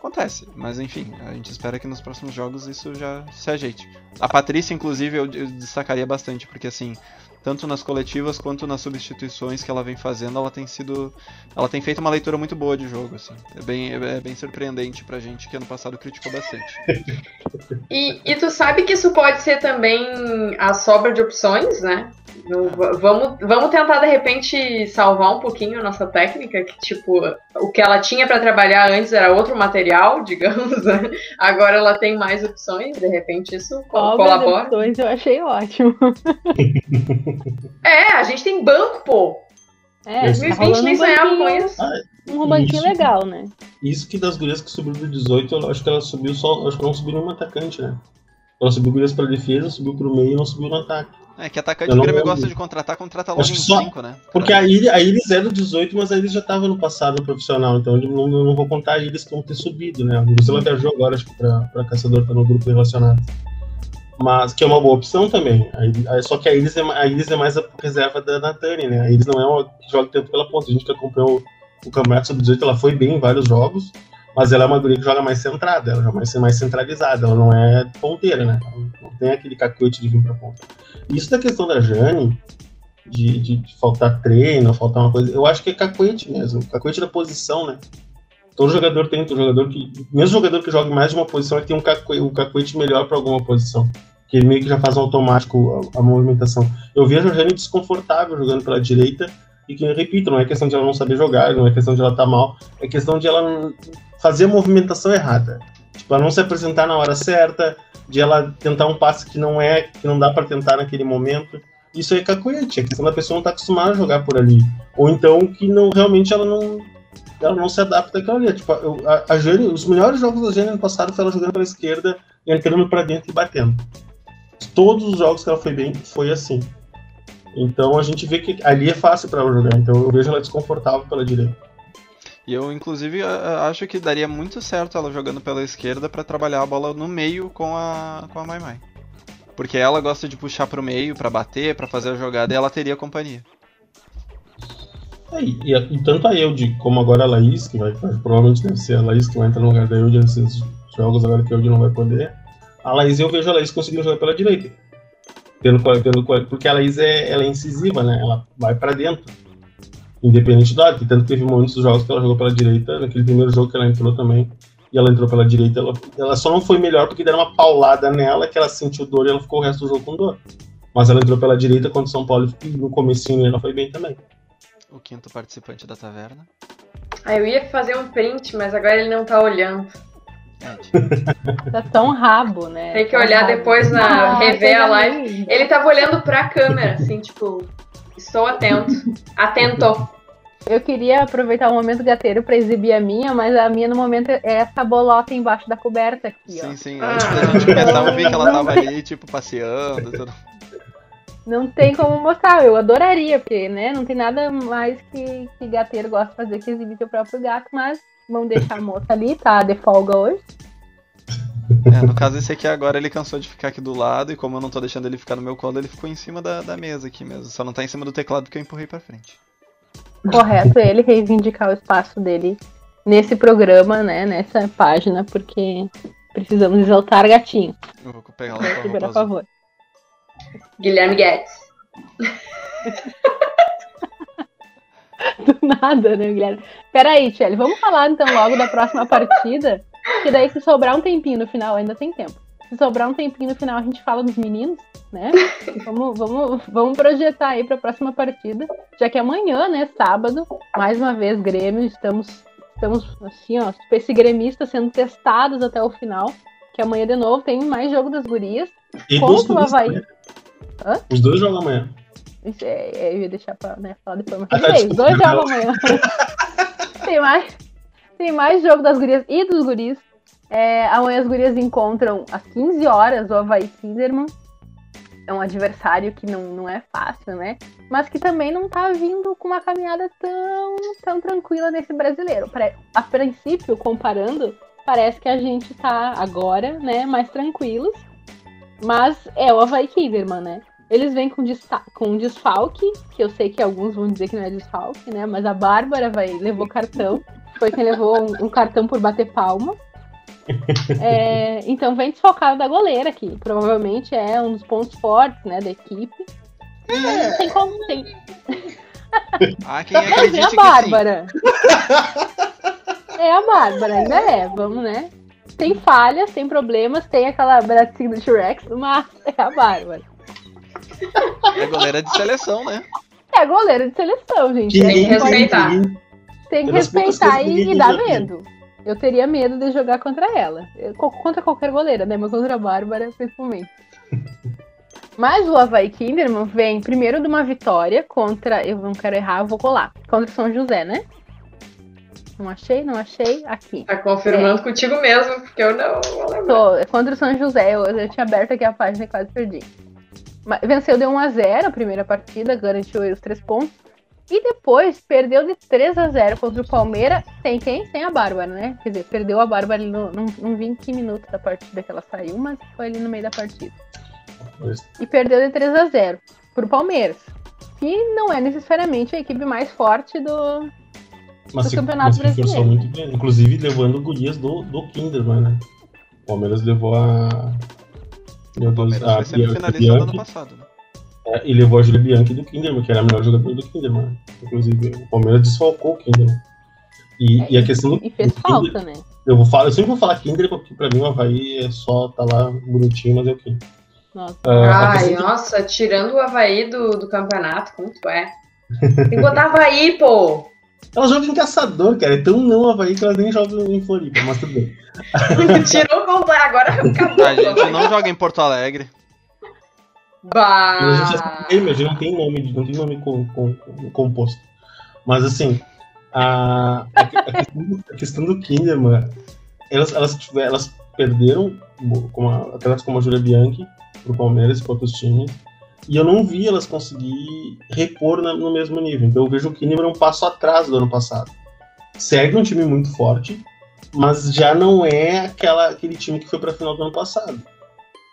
Acontece, mas enfim, a gente espera que nos próximos jogos isso já se ajeite. A Patrícia, inclusive, eu, eu destacaria bastante, porque assim, tanto nas coletivas quanto nas substituições que ela vem fazendo, ela tem sido. Ela tem feito uma leitura muito boa de jogo, assim. É bem, é bem surpreendente pra gente que ano passado criticou bastante. E, e tu sabe que isso pode ser também a sobra de opções, né? Vamos, vamos tentar de repente salvar um pouquinho a nossa técnica, que tipo, o que ela tinha para trabalhar antes era outro material, digamos, né? agora ela tem mais opções, de repente isso colabora. opções eu achei ótimo. é, a gente tem banco, pô. É, 2020 tá nem sonhava com isso. Ah, um banquinho legal, né? Isso que das gurias que subiu do 18, eu acho que ela subiu só. Acho que não subiu nenhum atacante, né? Ela subiu gurias pra defesa, subiu pro meio e não subiu no ataque. É que atacante do Grêmio gosta de contratar, contrata logo em 5, né? Porque a Iris, a Iris é do 18, mas a Iris já estava no passado profissional, então eu não, não vou contar a Iris como ter subido, né? A Lucila viajou agora, acho que pra, pra Caçador, tá no grupo relacionado. Mas que é uma boa opção também. A, só que a Iris, é, a Iris é mais a reserva da Natani, né? A Iris não é uma que joga tanto pela ponta. A gente que acompanhou o, o Campeonato Sub-18, ela foi bem em vários jogos, mas ela é uma guria que joga mais centrada, ela joga mais, centralizada, ela não é ponteira, né? Ela não tem aquele cacoete de vir pra ponta. Isso da questão da Jane, de, de, de, faltar treino, faltar uma coisa, eu acho que é cacoete mesmo, cacoete da posição, né? Todo jogador tem, todo jogador que. Mesmo jogador que joga mais de uma posição, ele tem um cacoete, um melhor para alguma posição. Que ele meio que já faz automático a, a movimentação. Eu vejo a Jane desconfortável jogando pela direita, e que, repito, não é questão de ela não saber jogar, não é questão de ela estar tá mal, é questão de ela fazer a movimentação errada. Tipo, ela não se apresentar na hora certa, de ela tentar um passe que não é, que não dá para tentar naquele momento. Isso é cacoete, é questão da pessoa não tá acostumada a jogar por ali. Ou então que não realmente ela não ela não se adapta àquilo ali. Tipo, a, a Jane, os melhores jogos da Jane ano passado foi ela jogando pela esquerda, entrando para dentro e batendo. Todos os jogos que ela foi bem foi assim. Então a gente vê que ali é fácil para ela jogar. Então eu vejo ela desconfortável pela direita. E eu, inclusive, acho que daria muito certo ela jogando pela esquerda para trabalhar a bola no meio com a, com a Mai Mai. Porque ela gosta de puxar pro meio para bater, para fazer a jogada e ela teria companhia. É, e, e, tanto a Eude como agora a Laís, que vai, provavelmente deve ser a Laís que vai entrar no lugar da Eude nesses jogos agora que a Eude não vai poder. A Laís, eu vejo a Laís conseguindo jogar pela direita. Pelo, pelo, porque a Laís é, ela é incisiva, né? Ela vai para dentro independente do que tanto teve muitos jogos que ela jogou pela direita, naquele primeiro jogo que ela entrou também, e ela entrou pela direita, ela, ela só não foi melhor porque deram uma paulada nela, que ela sentiu dor e ela ficou o resto do jogo com dor. Mas ela entrou pela direita contra o São Paulo e no comecinho ela foi bem também. O quinto participante da taverna. Ah, eu ia fazer um print, mas agora ele não tá olhando. tá tão rabo, né? Tem que olhar depois na ah, rever a live. Ele tava olhando pra câmera, assim, tipo, Estou atento. Atento. Eu queria aproveitar o momento gateiro para exibir a minha, mas a minha no momento é essa bolota embaixo da coberta aqui, ó. Sim, sim. Antes da gente começar, eu vi que ela tava ali, tipo, passeando. Tudo. Não tem como mostrar, eu adoraria, porque, né, não tem nada mais que, que gateiro gosta de fazer que exibir seu próprio gato, mas vamos deixar a moça ali, tá de folga hoje. É, no caso, esse aqui agora ele cansou de ficar aqui do lado, e como eu não tô deixando ele ficar no meu colo, ele ficou em cima da, da mesa aqui mesmo. Só não tá em cima do teclado porque eu empurrei pra frente. Correto ele reivindicar o espaço dele nesse programa, né, nessa página, porque precisamos exaltar gatinho. Eu vou pegar lá Por favor. Guilherme Guedes. Do nada, né, Guilherme? Peraí, Tchelle, vamos falar então logo da próxima partida. Que daí, se sobrar um tempinho no final, ainda tem tempo. Se sobrar um tempinho no final, a gente fala dos meninos, né? Vamos, vamos, vamos projetar aí pra próxima partida. Já que amanhã, né, sábado, mais uma vez, Grêmio, estamos, estamos assim, ó, esse gremista sendo testados até o final. Que amanhã, de novo, tem mais jogo das gurias. E Contra o Havaí. Os dois jogam amanhã. Isso é- é, eu ia deixar pra né, falar depois, mas Ah, tudo bem, os dois jogam amanhã. tem, mais, tem mais jogo das gurias e dos guris. É, amanhã as gurias encontram às 15 horas o Havaí Kinderman. É um adversário que não, não é fácil, né? Mas que também não tá vindo com uma caminhada tão, tão tranquila nesse brasileiro. A princípio, comparando, parece que a gente tá agora, né, mais tranquilos. Mas é o Havaí Kinderman, né? Eles vêm com, com desfalque, que eu sei que alguns vão dizer que não é desfalque, né? Mas a Bárbara vai, levou cartão. Foi quem levou um, um cartão por bater palma. É, então vem desfalcado da goleira, que provavelmente é um dos pontos fortes né, da equipe. Não tem como tem. Ah, quem Mas é acredita a que sim. Bárbara. É a Bárbara, ainda é, vamos, né? Tem falhas, tem problemas, tem aquela bracinha do T-Rex, mas é a Bárbara. É goleira de seleção, né? É a goleira de seleção, gente. Que É, que respeitar. ninguém- Tem que É respeitar e, e dar aqui. medo. Eu teria medo de jogar contra ela. Contra qualquer goleira, né? Mas contra a Bárbara, principalmente. Mas o Havaí Kinderman vem primeiro de uma vitória contra. Eu não quero errar, eu vou colar. Contra o São José, né? Não achei, não achei. Aqui. Tá confirmando contigo mesmo, porque eu não vou lembrar. Tô, é contra o São José, eu, eu tinha aberto aqui a página e quase perdi. Mas venceu de 1x0 a primeira partida, garantiu os três pontos. E depois perdeu de 3 a 0 contra o Palmeiras, sem quem? Sem a Bárbara, né? Quer dizer, perdeu a Bárbara ali no, não, não vi em que minuto da partida que ela saiu, mas foi ali no meio da partida. E perdeu de 3 a 0 pro Palmeiras. Que não é necessariamente a equipe mais forte do. Mas do se, Campeonato mas Brasileiro. muito bem. Inclusive levando gurias do, do Kinderman, né? O Palmeiras levou a. Levou Palmeiras a foi semifinalista do ano passado, né? É, e levou a Julia Bianchi do Kinderman, que era a melhor jogadora do Kinderman. Inclusive, o Palmeiras desfalcou o Kinderman. E, É, e a questão do, E fez do Kinder- falta, né? eu, vou falar, eu sempre vou falar Kinder, porque pra mim o Havaí é só tá lá bonitinho, mas é o quê? Nossa. Ah, a Ai, do- nossa, tirando o Havaí do, do campeonato, como tu é? Tem que botar Havaí, pô! Elas jogam em caçador, cara. É tão não Havaí que elas nem jogam em Floripa, mas tudo bem. Tirou completo, agora acabou. A gente não joga em Porto Alegre. Bah! mas não tem nome, não tem nome com, com- com- composto. Mas assim, a, a, que- a questão, do- a questão do Kinderman, elas, elas, tiver- elas perderam como a, atletas como a Júlia Bianchi pro Palmeiras e para outros times. E eu não vi elas conseguir repor na- no mesmo nível. Então eu vejo o Kinderman um passo atrás do ano passado. Segue um time muito forte, mas já não é aquela, aquele time que foi para a final do ano passado.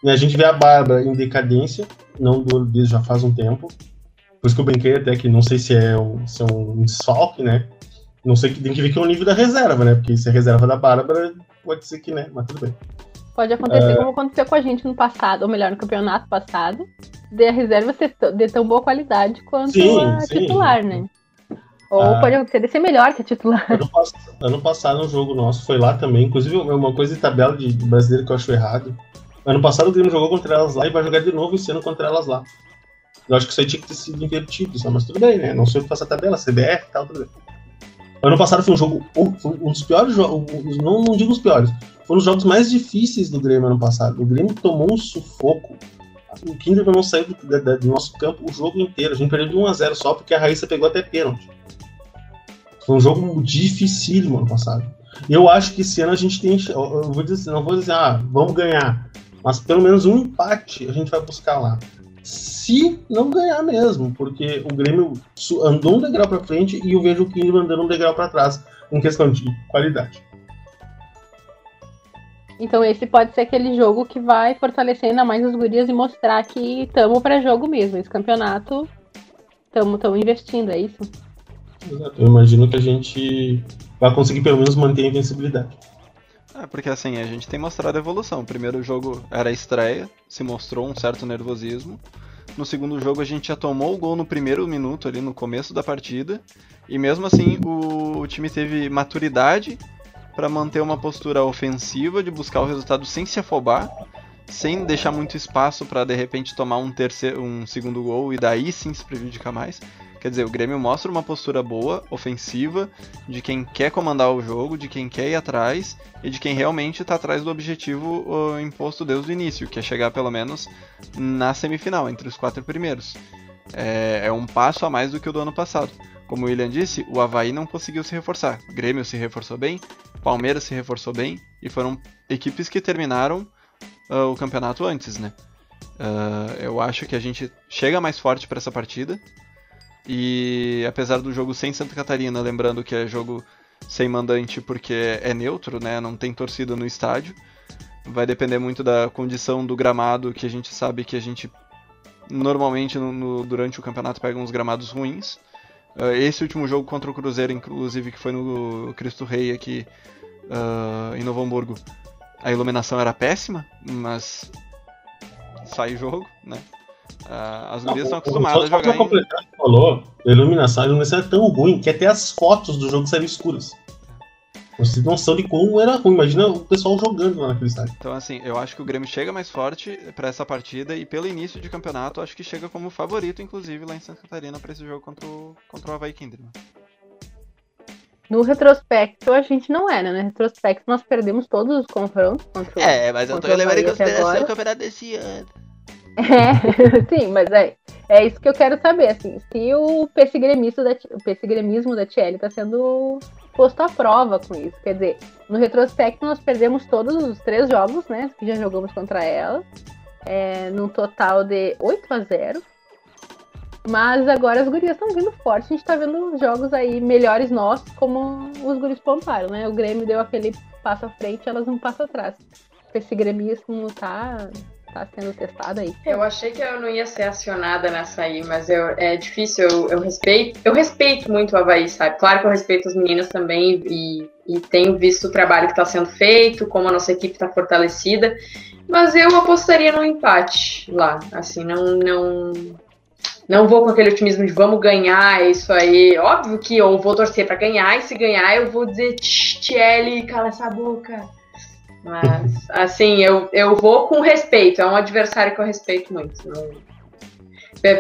E a gente vê a Bárbara em decadência, não do desde já faz um tempo. Por isso que eu brinquei até que não sei se é um, se é um desfalque, né? Não sei que tem que ver que é o nível da reserva, né? Porque se é reserva da Bárbara, pode ser que, né? Mas tudo bem. Pode acontecer como aconteceu com a gente no passado, ou melhor, no campeonato passado, de a reserva ser de tão boa qualidade quanto Sim, a sim. titular, né? Ou Ah. pode acontecer de ser melhor que a titular. Ano, pass- ano passado, um jogo nosso foi lá também. Inclusive, uma coisa de tabela de, de brasileiro que eu acho errado. Ano passado o Grêmio jogou contra elas lá e vai jogar de novo esse ano contra elas lá. Eu acho que isso aí tinha que ter sido invertido, sabe? mas tudo bem, né? Não sei o que faz a tabela, CBF e tal, tudo bem. Ano passado foi um jogo, foi um dos piores jogos, não, não digo os piores, foi um dos jogos mais difíceis do Grêmio ano passado. O Grêmio tomou um sufoco. O Kinderman não saiu do, do nosso campo o jogo inteiro. A gente perdeu de 1x0 só porque a Raíssa pegou até pênalti. Foi um jogo dificílimo ano passado. Eu acho que esse ano a gente tem. Eu vou dizer, não vou dizer, ah, vamos ganhar. Mas pelo menos um empate a gente vai buscar lá. se não ganhar mesmo, porque o Grêmio andou um degrau para frente e eu vejo o Kinderman andando um degrau para trás em questão de qualidade. Então esse pode ser aquele jogo que vai fortalecer ainda mais as gurias e mostrar que estamos para jogo mesmo. Esse campeonato estamos investindo, é isso? Exato. Eu imagino que a gente vai conseguir pelo menos manter a invencibilidade. É, porque assim, a gente tem mostrado evolução. O primeiro jogo era a estreia, se mostrou um certo nervosismo. No segundo jogo a gente já tomou o gol no primeiro minuto, ali no começo da partida. E mesmo assim o, o time teve maturidade para manter uma postura ofensiva, de buscar o resultado sem se afobar, sem deixar muito espaço para de repente tomar um terceiro, um segundo gol e daí sim se prejudicar mais. Quer dizer, o Grêmio mostra uma postura boa, ofensiva, de quem quer comandar o jogo, de quem quer ir atrás e de quem realmente está atrás do objetivo uh, imposto desde o início, que é chegar pelo menos na semifinal, entre os quatro primeiros. É, é um passo a mais do que o do ano passado. Como o William disse, o Havaí não conseguiu se reforçar. O Grêmio se reforçou bem, Palmeiras se reforçou bem e foram equipes que terminaram uh, o campeonato antes, né? Uh, eu acho que a gente chega mais forte para essa partida. E apesar do jogo sem Santa Catarina, lembrando que é jogo sem mandante porque é neutro, né? Não tem torcida no estádio. Vai depender muito da condição do gramado, que a gente sabe que a gente normalmente no, no, durante o campeonato pega uns gramados ruins. Uh, esse último jogo contra o Cruzeiro, inclusive, que foi no Cristo Rei aqui uh, em Novo Hamburgo, a iluminação era péssima, mas sai o jogo, né? Uh, as gurias estão acostumadas a jogar. Só completar, em... falou, a iluminação, a iluminação é tão ruim que até as fotos do jogo saíram escuras. Você tem noção de como era ruim. Imagina o pessoal jogando lá naquele estádio. Então, assim, eu acho que o Grêmio chega mais forte para essa partida e pelo início de campeonato, acho que chega como favorito, inclusive, lá em Santa Catarina para esse jogo contra o, contra o Havaí Kinderman. No retrospecto, a gente não era, né? No retrospecto, nós perdemos todos os confrontos contra o É, mas eu tô levando em consideração o campeonato desse ano. É, sim, mas é, é isso que eu quero saber, assim, se o pessigremismo da, o da Tiele está sendo posto à prova com isso. Quer dizer, no retrospecto nós perdemos todos os três jogos, né, que já jogamos contra ela, é, num total de 8 a 0 mas agora as gurias estão vindo forte. A gente está vendo jogos aí melhores nossos, como os guris pontuaram, né? O Grêmio deu aquele passo à frente, elas um passo atrás. Esse gremismo tá tá sendo testada aí. Eu achei que eu não ia ser acionada nessa aí, mas eu, é difícil, eu, eu respeito, eu respeito muito o Havaí, sabe? Claro que eu respeito as meninas também e, e tenho visto o trabalho que está sendo feito, como a nossa equipe está fortalecida, mas eu apostaria no empate lá, assim, não, não, não vou com aquele otimismo de vamos ganhar, é isso aí. Óbvio que eu vou torcer para ganhar, e se ganhar eu vou dizer, Tiele, cala essa boca. Mas, assim, eu, eu vou com respeito. É um adversário que eu respeito muito. Não...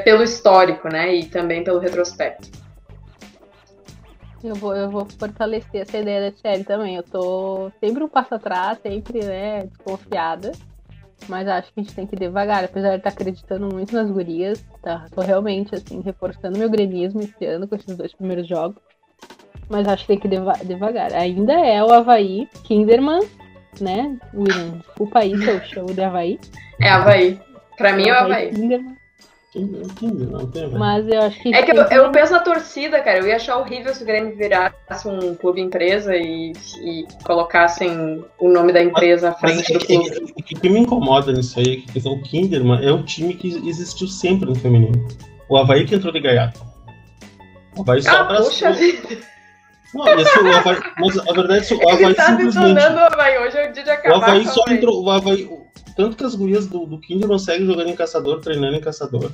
Pelo histórico, né? E também pelo retrospecto. Eu vou, eu vou fortalecer essa ideia da Thierry também. Eu tô sempre um passo atrás, sempre, né, desconfiada. Mas acho que a gente tem que ir devagar, apesar de estar acreditando muito nas gurias. Tá? Tô realmente, assim, reforçando meu gremismo esse ano com esses dois primeiros jogos. Mas acho que tem que ir devagar. Ainda é o Havaí, Kinderman né, William? Desculpa aí se eu chamo de Havaí. É Havaí. Pra mim é o Havaí. Mas eu acho que. É que eu, eu, penso na torcida, cara. Eu ia achar horrível se o Grêmio virasse um clube empresa e, e colocassem o nome da empresa à frente do clube. O que, que, me incomoda nisso aí é que o Kinderman é um time que existiu sempre no feminino. O Havaí que entrou de gaiato. O Havaí só ah, abraçou. Não, esse, o Havaí, mas a verdade é que o Havaí tá simplesmente... o Havaí, hoje é o dia de acabar O Havaí só entrou... O Havaí, tanto que as gurias do, do Kinderman seguem jogando em caçador, treinando em caçador.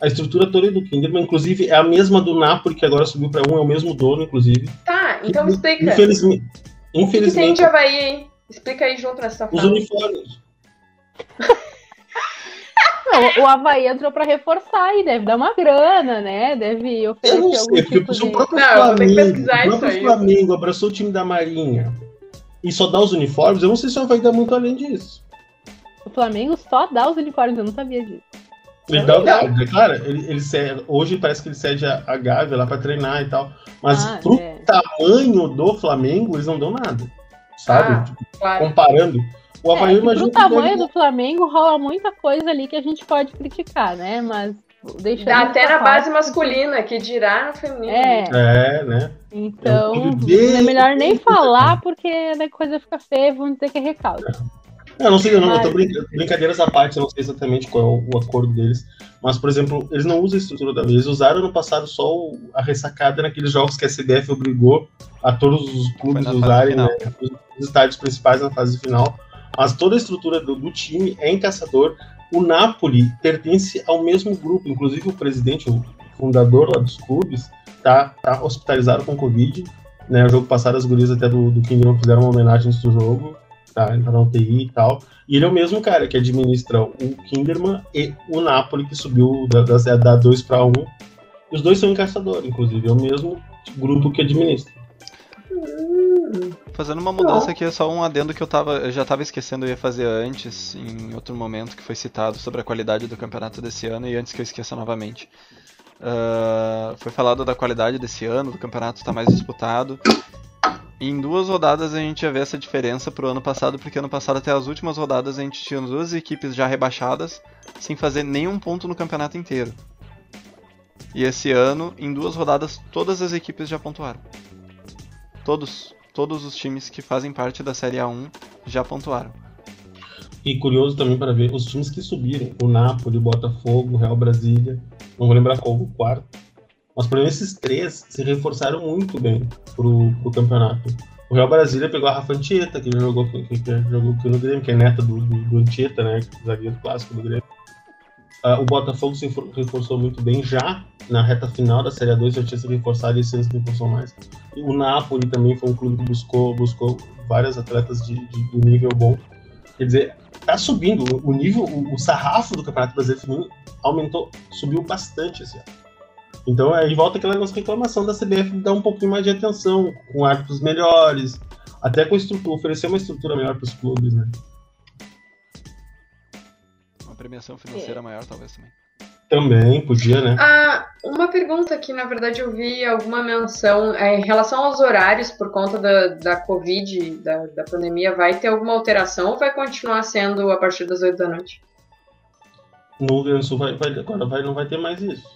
A estrutura toda é do Kinderman, inclusive, é a mesma do Napoli, que agora subiu para um, é o mesmo dono, inclusive. Tá, então explica. Infelizmente... infelizmente o que, que tem de Havaí? Explica aí junto nessa Os uniformes. Não, o Havaí entrou pra reforçar e deve dar uma grana, né? Deve oferecer eu não sei, algum tipo de... o próprio não, Flamengo, o próprio Flamengo abraçou o time da Marinha e só dá os uniformes, eu não sei se o Havaí dá muito além disso. O Flamengo só dá os uniformes, eu não sabia disso. Ele dá, dá, claro, ele, ele cede, hoje parece que ele cede a, a Gávea lá pra treinar e tal. Mas ah, pro é. tamanho do Flamengo, eles não dão nada. Sabe? Ah, tipo, claro. Comparando. O Havaí é, imagino pro tamanho deve- do Flamengo rola muita coisa ali que a gente pode criticar, né? Mas deixa até na base masculina, que dirá no feminino. É, É, né? então É um é melhor nem falar porque a coisa fica feia, vão dizer que é recalque. Eu não sei, eu, não, eu tô Mas- brinca- brincadeiras à parte, eu não sei exatamente qual é o, o acordo deles. Mas, por exemplo, eles não usam a estrutura da vez. Usaram no passado só o- a ressacada naqueles jogos que a CBF obrigou a todos os clubes usarem final. né, os, os estádios principais na fase final. Mas toda a estrutura do, do time é em caçador. O Napoli pertence ao mesmo grupo, inclusive o presidente, o fundador lá dos clubes, tá, tá hospitalizado com Covid. Né, o jogo passado, as gurias até do, do fizeram uma homenagem do jogo, tá, entraram na UTI e tal. E ele é o mesmo cara que administra o Kinderman e o Napoli, que subiu da, da, da 2 para 1. Os dois são encaixadores, inclusive, é o mesmo grupo que administra. Fazendo uma mudança aqui, é só um adendo que eu, tava, eu já estava esquecendo, eu ia fazer antes, em outro momento que foi citado sobre a qualidade do campeonato desse ano, e antes que eu esqueça novamente. Ah, foi falado da qualidade desse ano, do campeonato está mais disputado. Em duas rodadas a gente ia ver essa diferença pro ano passado, porque ano passado até as últimas rodadas a gente tinha duas equipes já rebaixadas, sem fazer nenhum ponto no campeonato inteiro. E esse ano, em duas rodadas, todas as equipes já pontuaram. Todos, todos os times que fazem parte da Série A1 já pontuaram. E curioso também para ver os times que subiram: o Napoli, o Botafogo, o Real Brasília, não vou lembrar qual o quarto. Mas exemplo, esses três se reforçaram muito bem pro, pro campeonato. O Real Brasília pegou a Rafa Anchieta, que jogou, que, que jogou aqui no Grêmio, que é neta do, do, do Anchieta, né? Zagueiro clássico do Grêmio. Ah, o Botafogo se refor- reforçou muito bem já na reta final da Série A2, já tinha se reforçado e se reforçou mais. E o Napoli também foi um clube que buscou, buscou vários atletas de, de, de nível bom. Quer dizer, tá subindo. O nível, o, o sarrafo do Campeonato Brasileiro Feminino aumentou, subiu bastante esse ano. Então aí volta aquela nossa reclamação da CBF dar um pouquinho mais de atenção, com árbitros melhores, até com estrutura, oferecer uma estrutura melhor para os clubes, né? Premiação financeira maior, talvez também. Também podia, né? Ah, uma pergunta que, na verdade, eu vi alguma menção é, em relação aos horários por conta da, da Covid, da, da pandemia, vai ter alguma alteração ou vai continuar sendo a partir das 8 da noite? No Rio Grande do Sul vai, vai- agora vai, não vai ter mais isso.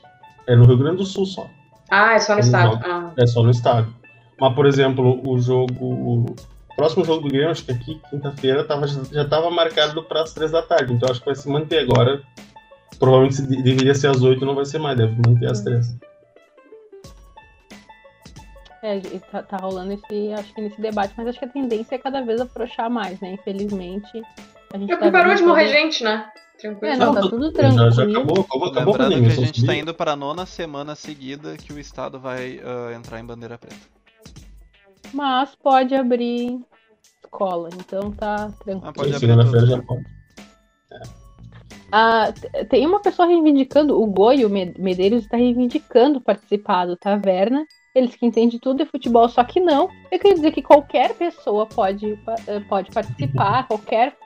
É no Rio Grande do Sul só. Ah, é só no Não. estado. Ah. É só no estado. Mas, por exemplo, o jogo. O próximo jogo do Grêmio, acho que aqui, quinta-feira, tava, já estava marcado para as três da tarde. Então acho que vai se manter agora. Provavelmente deveria ser às oito, não vai ser mais, deve manter às três. É, tá, tá rolando esse, acho que nesse debate, mas acho que a tendência é cada vez afrouxar mais, né? Infelizmente. A gente É tá porque parou vendo de morrer gente, né? Tranquilo. É, não, tá tudo Já, já tranquilo. acabou, acabou, acabou a Lembrando que a gente está indo para a nona semana seguida que o estado vai ah, entrar em bandeira preta. Mas pode abrir escola, então tá tranquilo. Ah, pode abrir Segunda-feira já pode. Ah, tem uma pessoa reivindicando, o Goi, o Me- Medeiros, está reivindicando participar do Taverna. Eles que entendem tudo de futebol, só que não. Eu queria dizer que qualquer pessoa pode, eh, pode participar, qualquer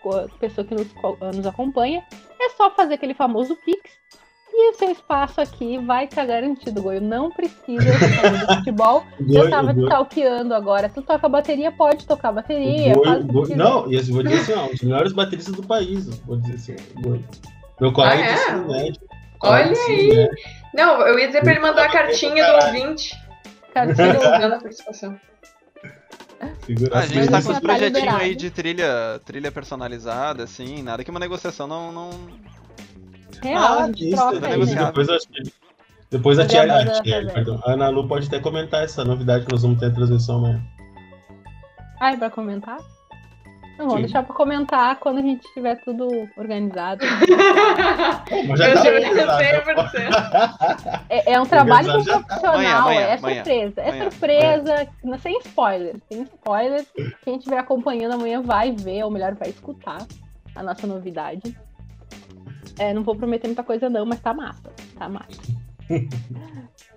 pessoa que nos, nos acompanha. É só fazer aquele famoso Pix. E o seu espaço aqui vai estar garantido, Goi. Não precisa saber do futebol. Eu tava te Goi- stalkeando agora. Tu toca bateria, pode tocar bateria. Não, e assim, vou dizer assim, ó, os melhores bateristas do país, vou dizer assim, Goi. Meu colega Ah, é? de ensino médio. colega Olha de ensino aí. médio, Não, eu ia dizer pra ele mandar a cartinha do ouvinte. Carteira Divulgando a participação. Ah, a gente tá isso com os tá projetinhos aí de trilha, trilha personalizada, assim, nada que uma negociação não. não... Real, Ah, a gente isso, troca né? Depois, eu acho que- depois a tia, a tia- a Ana Lu pode até comentar essa novidade que nós vamos ter a transmissão amanhã. Ah, é pra comentar? Não, vamos Sim. deixar pra comentar quando a gente tiver tudo organizado. Mas Eu tá organizado, já. É, é um trabalho com Organizado já tá. profissional, Amanhã, é amanhã, surpresa. É amanhã. surpresa, não- sem spoiler. Sem spoiler. Quem estiver acompanhando amanhã vai ver, ou melhor, vai escutar a nossa novidade. É, não vou prometer muita coisa não, mas tá massa. Tá massa.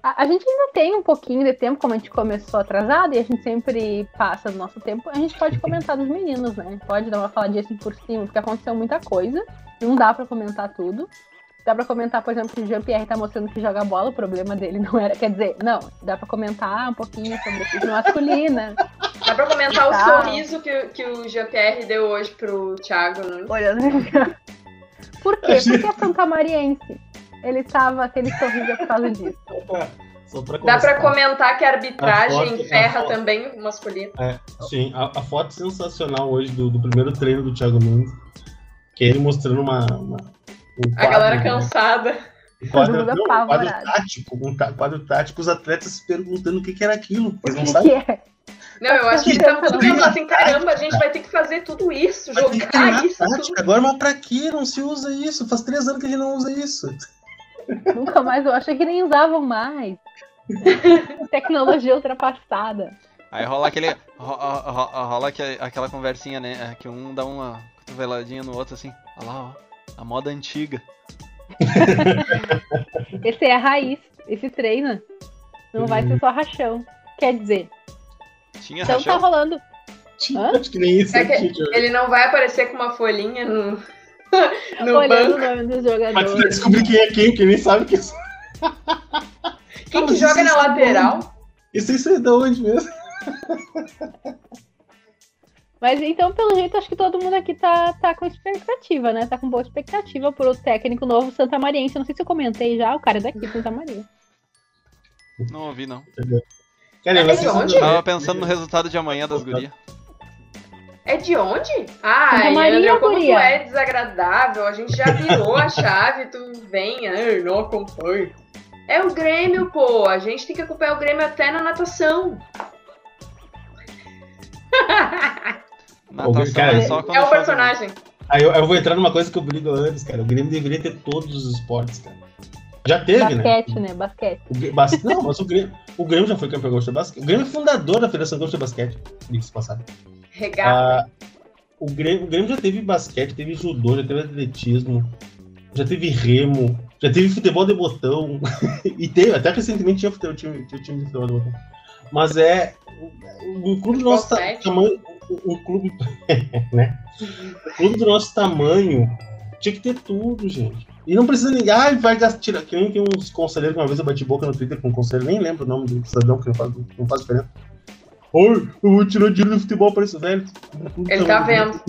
A, a gente ainda tem um pouquinho de tempo, como a gente começou atrasado e a gente sempre passa do nosso tempo, a gente pode comentar dos meninos, né? Pode dar uma faladinha assim por cima, porque aconteceu muita coisa. Não dá pra comentar tudo. Dá pra comentar, por exemplo, que o Jean-Pierre tá mostrando que joga bola, o problema dele não era. Quer dizer, não, dá pra comentar um pouquinho sobre a equipe masculina. Dá pra comentar o Tá. sorriso que, que o GPR deu hoje pro Thiago Nunes. Olhando. Por quê? Porque é santamariense. Ele tava aquele sorriso por causa disso. Pra Dá pra constar. comentar que a A arbitragem a ferra foto. também o masculino. É, sim, a, a foto sensacional hoje do, do primeiro treino do Thiago Nunes, que é ele mostrando uma. uma- um A galera né? cansada. Um quadro, Todo mundo não, um quadro tático, um quadro tático, os atletas se perguntando o que, que era aquilo. Eles não é? Não, eu acho que ele tava tudo pensando assim, caramba, a gente vai ter que fazer tudo isso, Vai jogar isso tudo. Agora, mas pra que não se usa isso? Faz três anos que a gente não usa isso. Nunca mais, eu achei que nem usavam mais. Tecnologia ultrapassada. Aí rola aquele. ro- ro- ro- Rola aque- aquela conversinha, né? Que um dá uma cotoveladinha no outro assim. Olha lá, ó. A moda antiga. Esse é a raiz. Esse treina. Não vai ser só rachão. Quer dizer, Tinha então tá rolando. Hã? Acho que nem isso. É que aqui, Thiago. Ele não vai aparecer com uma folhinha no, no olhando o banco. nome dos Mas tu jogadores. descobrir quem é quem, que nem sabe que isso. Quem que Mas joga isso na é lateral? Isso aí é da onde mesmo? Mas então, pelo jeito, acho que todo mundo aqui tá, tá com expectativa, né? Tá com boa expectativa pro técnico novo Santa Mariense. Não sei se eu comentei já, o cara é daqui, Santa Maria. Não ouvi, não. Cara, É de onde? Tava pensando no resultado de amanhã das gurias. É de onde? Ah, Santa Maria, André, como guria. tu é desagradável, a gente já virou a chave, tu vem, ah, não acompanho. É o Grêmio, pô. A gente tem que acompanhar o Grêmio até na natação. Natação Cara, é só quando É o personagem. Aí eu, eu vou entrar numa coisa que eu brigo antes, cara. O Grêmio deveria ter todos os esportes, cara. Já teve, né? Basquete, né? Basquete. O Grêmio- bas- Não, mas o Grêmio, o Grêmio já foi campeão gaúcho de basquete. O Grêmio é fundador da Federação Gaúcha de Basquete. Diga-se passado. Regata. Ah, o, Grêmio, o Grêmio já teve basquete, teve judô, já teve atletismo, já teve remo, já teve futebol de botão. e teve, até recentemente tinha futebol, time, tinha time de futebol de botão. Mas é. Um clube do nosso ta- Basquete. tamanho. Um um clube. né? Um clube do nosso tamanho tinha que ter tudo, gente. E não precisa ninguém. Ah, vai gastar. Que nem tem uns conselheiros que uma vez eu bati boca no Twitter com um conselheiro, nem lembro o nome do cidadão, que não faz, não faz diferença. Oi, eu vou tirar dinheiro do futebol para isso, velho. Ele tá vendo.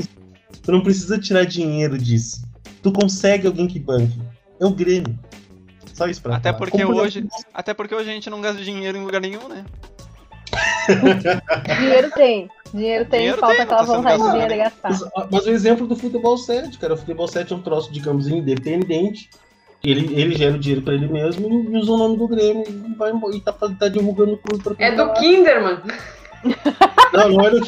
Tu não precisa tirar dinheiro disso. Tu consegue alguém que banque. É o Grêmio. Só isso pra Até falar. porque Como, hoje- Até porque hoje a gente não gasta dinheiro em lugar nenhum, né? Dinheiro tem. Dinheiro tem, Dinheiro falta tem, aquela tá vontade de gastado, dinheiro né? gastar. Mas, mas o exemplo do futebol 7, cara. O futebol 7 é um troço, digamos, independente. Ele, ele gera o dinheiro pra ele mesmo e usa o nome do Grêmio e, vai, e tá, tá divulgando o clube pra É do. Kinderman. Não, não é do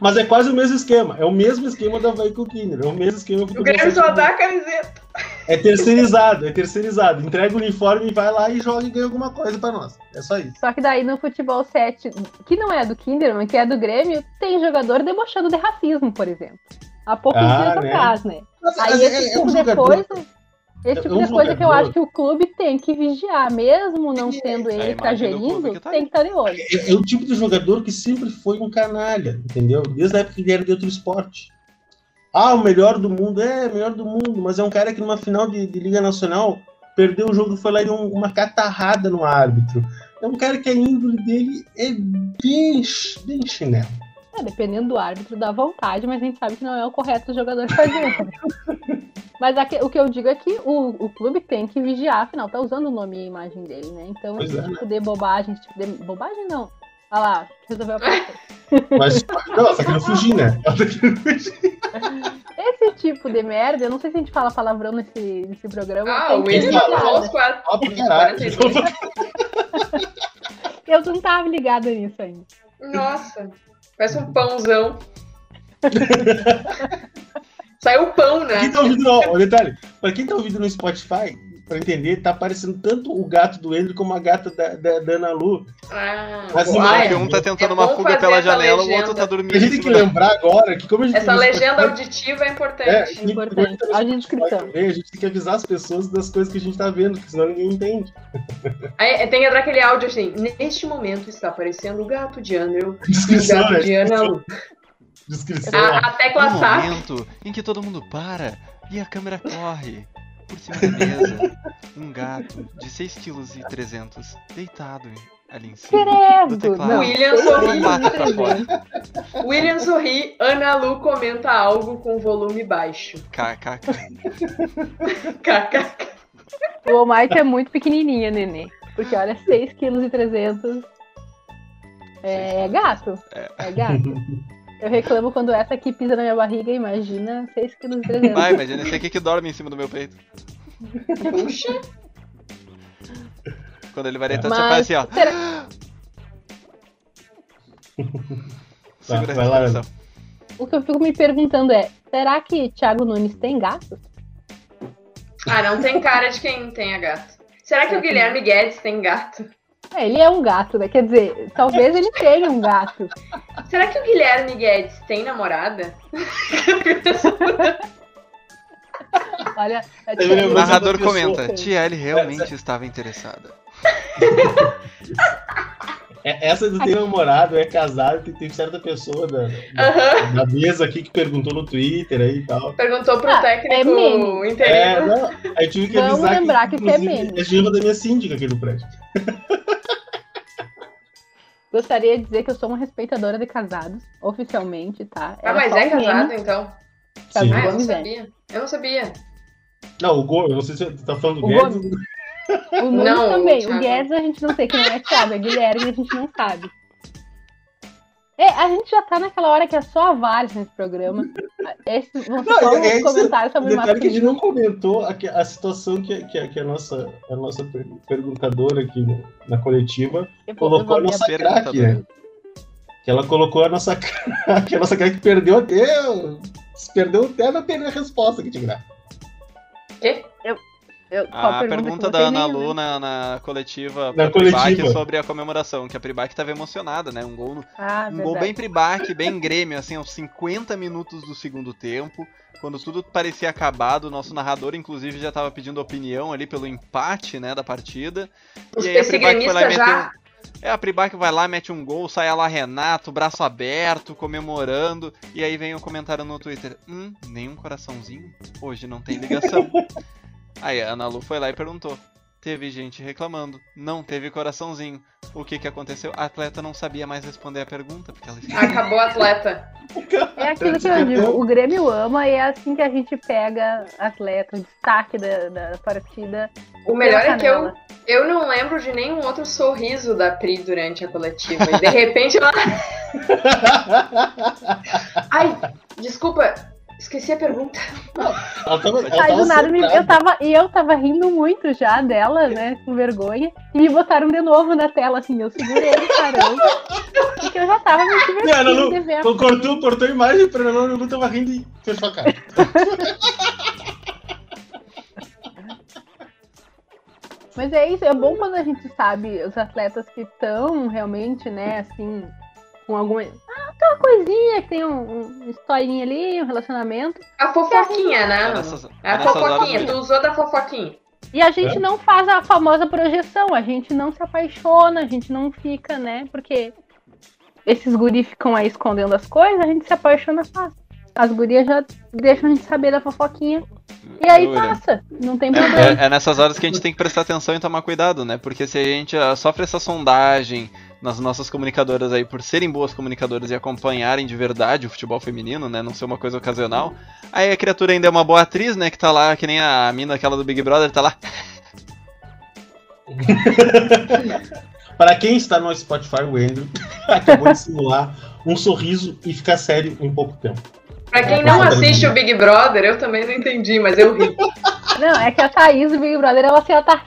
Mas é quase o mesmo esquema. É o mesmo esquema da Vai com o Kinder. É o mesmo esquema do O Grêmio 7 só dá a camiseta. É terceirizado, é terceirizado. Entrega o uniforme e vai lá e joga e ganha alguma coisa pra nós. É só isso. Só que daí no futebol 7, que não é do Kinderman, que é do Grêmio, tem jogador debochando de racismo, por exemplo. Há poucos Ah, dias né? atrás, né? Mas Aí é- esse é um tipo de jogador- coisa. Esse É tipo um de coisa que eu acho que o clube tem que vigiar, mesmo não sendo É a ele que tá gerindo, que tá tem que estar de olho. É, é o tipo de jogador que sempre foi um canalha, entendeu? Desde a época que ele era de outro esporte. Ah, o melhor do mundo, é, o melhor do mundo, mas é um cara que numa final de, de Liga Nacional perdeu o jogo e foi lá e deu um- uma catarrada no árbitro. É um cara que a índole dele é bem, bem chinelo. É, dependendo do árbitro, dá vontade, mas a gente sabe que não é o correto o jogador fazer. mas aqui- o que eu digo é que o, o clube tem que vigiar, afinal, tá usando o nome e a imagem dele, né? Então, Pois esse é, tipo de bobagem, esse tipo de. Bobagem não. Olha lá, resolveu a parte. Mas, não, ela tá querendo fugir, né? Ela tá querendo fugir. Esse tipo de merda, eu não sei se a gente fala palavrão nesse, nesse programa. Ah, o William falou aos quatro. Ó, pra caralho. 42. Eu não tava ligada nisso ainda. Nossa, parece um pãozão. Saiu pão, Pra quem né? tá ouvindo, ó, detalhe, pra quem tá ouvindo no Spotify, pra entender, tá aparecendo tanto o gato do Andrew como a gata da, da, da Ana Lu. Ah, Mas uai, imagem, Porque um tá tentando É uma fuga pela essa janela, o legenda. outro tá dormindo. A gente em tem que lembrar agora que como a gente Essa tá legenda auditiva é É, importante. que- Importante. que- Audiodescrição. também, a gente tem que avisar as pessoas das coisas que a gente tá vendo, porque senão ninguém entende. Aí tem que entrar aquele áudio assim. Neste momento está aparecendo o gato de Andrew e o Descrição, gato né? de Ana Lu. Descrição. A, a tecla No SAP. momento em que todo mundo para e a câmera corre por cima da mesa, um gato de 6,3 kg deitado Ali em cima. do Credo! William sorri. e 300. William sorri, Ana Lu comenta algo com volume baixo. KKK. KK. O Mike é muito pequenininha, nenê. Porque olha, 6 quilos e 300 é, é gato. É. É gato. Eu reclamo quando essa aqui pisa na minha barriga, imagina 6 quilos e 300. Vai, imagina esse aqui que dorme em cima do meu peito. Puxa. Quando ele vai deitar, Mas você faz assim, ó. será- Segura a vai lá, respiração. o que eu fico me perguntando é, será que Thiago Nunes tem gato? Ah, não tem cara de quem tenha gato. Será que o Guilherme Guedes tem gato? É, ele é um gato, né? Quer dizer, talvez ele tenha um gato. Será que o Guilherme Guedes tem namorada? Olha, Thiago lembro O narrador comenta, tia, ele realmente estava interessada. É- Essa do tem namorado, é casado, tem, tem certa pessoa da, da, Aham. da mesa aqui que perguntou no Twitter aí e tal. Perguntou pro Ah, é técnico. É, interino. não, aí tive que Vamos avisar lembrar que isso é inclusive, meme. é da minha síndica aqui no prédio. Gostaria de dizer que eu sou uma respeitadora de casados, oficialmente, tá? Ah, Era mas só é meme. casado então? Sim. Ah, eu não Gomes é. sabia. Eu não sabia. Não, o Gol, eu não sei se você tá falando do O Guedes. O Nunes Não, também. Thiago. O Guedes a gente não sei quem é Thiago, é Guilherme a gente não sabe. É, a gente já tá naquela hora que é só a Várzea nesse programa. Esses vão Não, só é- é comentários O sobre detalhe que a gente não comentou a, a situação que, que, que a nossa, a nossa per- perguntadora aqui no- na coletiva Eu colocou a nossa craque, né? Que ela colocou a nossa craque, a nossa craque perdeu até. Perdeu até na primeira resposta que tinha que dar. Eu- qual A pergunta que da Ana? Lu na, na coletiva Na coletiva. sobre a comemoração, que a Pribac tava emocionada, né? Um gol, no- Ah, um gol bem Pribac, bem Grêmio, assim, aos 50 minutos do segundo tempo. Quando tudo parecia acabado, o nosso narrador, inclusive, já tava pedindo opinião ali pelo empate, né, da partida. Os E aí a Pribac foi lá e meteu já. É, a Pribac vai lá, mete um gol, sai lá Renato, braço aberto, comemorando. E aí vem o comentário no Twitter: Hum, nenhum coraçãozinho? Hoje não tem ligação. aí a Ana Lu foi lá e perguntou: Teve gente reclamando, não teve coraçãozinho. O que que aconteceu? A atleta não sabia mais responder a pergunta, porque ela. Acabou o atleta. É aquilo que eu digo, o Grêmio ama e é assim que a gente pega atleta, o destaque da, da partida. O melhor é que eu, eu não lembro de nenhum outro sorriso da Pri durante a coletiva. E de repente ela. Ai, desculpa, esqueci a pergunta. Ela tava, ela Aí do nada me- eu tava, e eu tava rindo muito já dela, né? Com vergonha. E me botaram de novo na tela, assim, eu segurei, caramba. Porque eu já tava me divertindo Lu de ver. co- cortou, cortou a imagem pra Ana Lu, a Ana Lu tava rindo e fechou a cara. Mas é isso, é bom quando a gente sabe os atletas que estão realmente, né, assim, com alguma. Ah, aquela coisinha que tem um, um historinha ali, um relacionamento. A fofoquinha, né? É nessas, É a é horas fofoquinha, tu usou da fofoquinha. E a gente não faz a famosa projeção, a gente não se apaixona, a gente não fica, né? Porque esses guris ficam aí escondendo as coisas, a gente se apaixona fácil. As gurias já deixam a gente saber da fofoquinha. E aí Jura. passa, não tem É, problema. é- é nessas horas que a gente tem que prestar atenção e tomar cuidado, né? Porque se a gente ah, sofre essa sondagem nas nossas comunicadoras aí por serem boas comunicadoras e acompanharem de verdade o futebol feminino, né? Não ser uma coisa ocasional. Aí a criatura ainda é uma boa atriz, né? Que tá lá, que nem a mina aquela do Big Brother, tá lá. Para quem está no Spotify, o Andrew acabou de simular um sorriso e ficar sério em pouco tempo. Pra quem não assiste o Big Brother, eu também não entendi, mas eu ri. Não, é que a Thaís do Big Brother, ela assim, ela tá.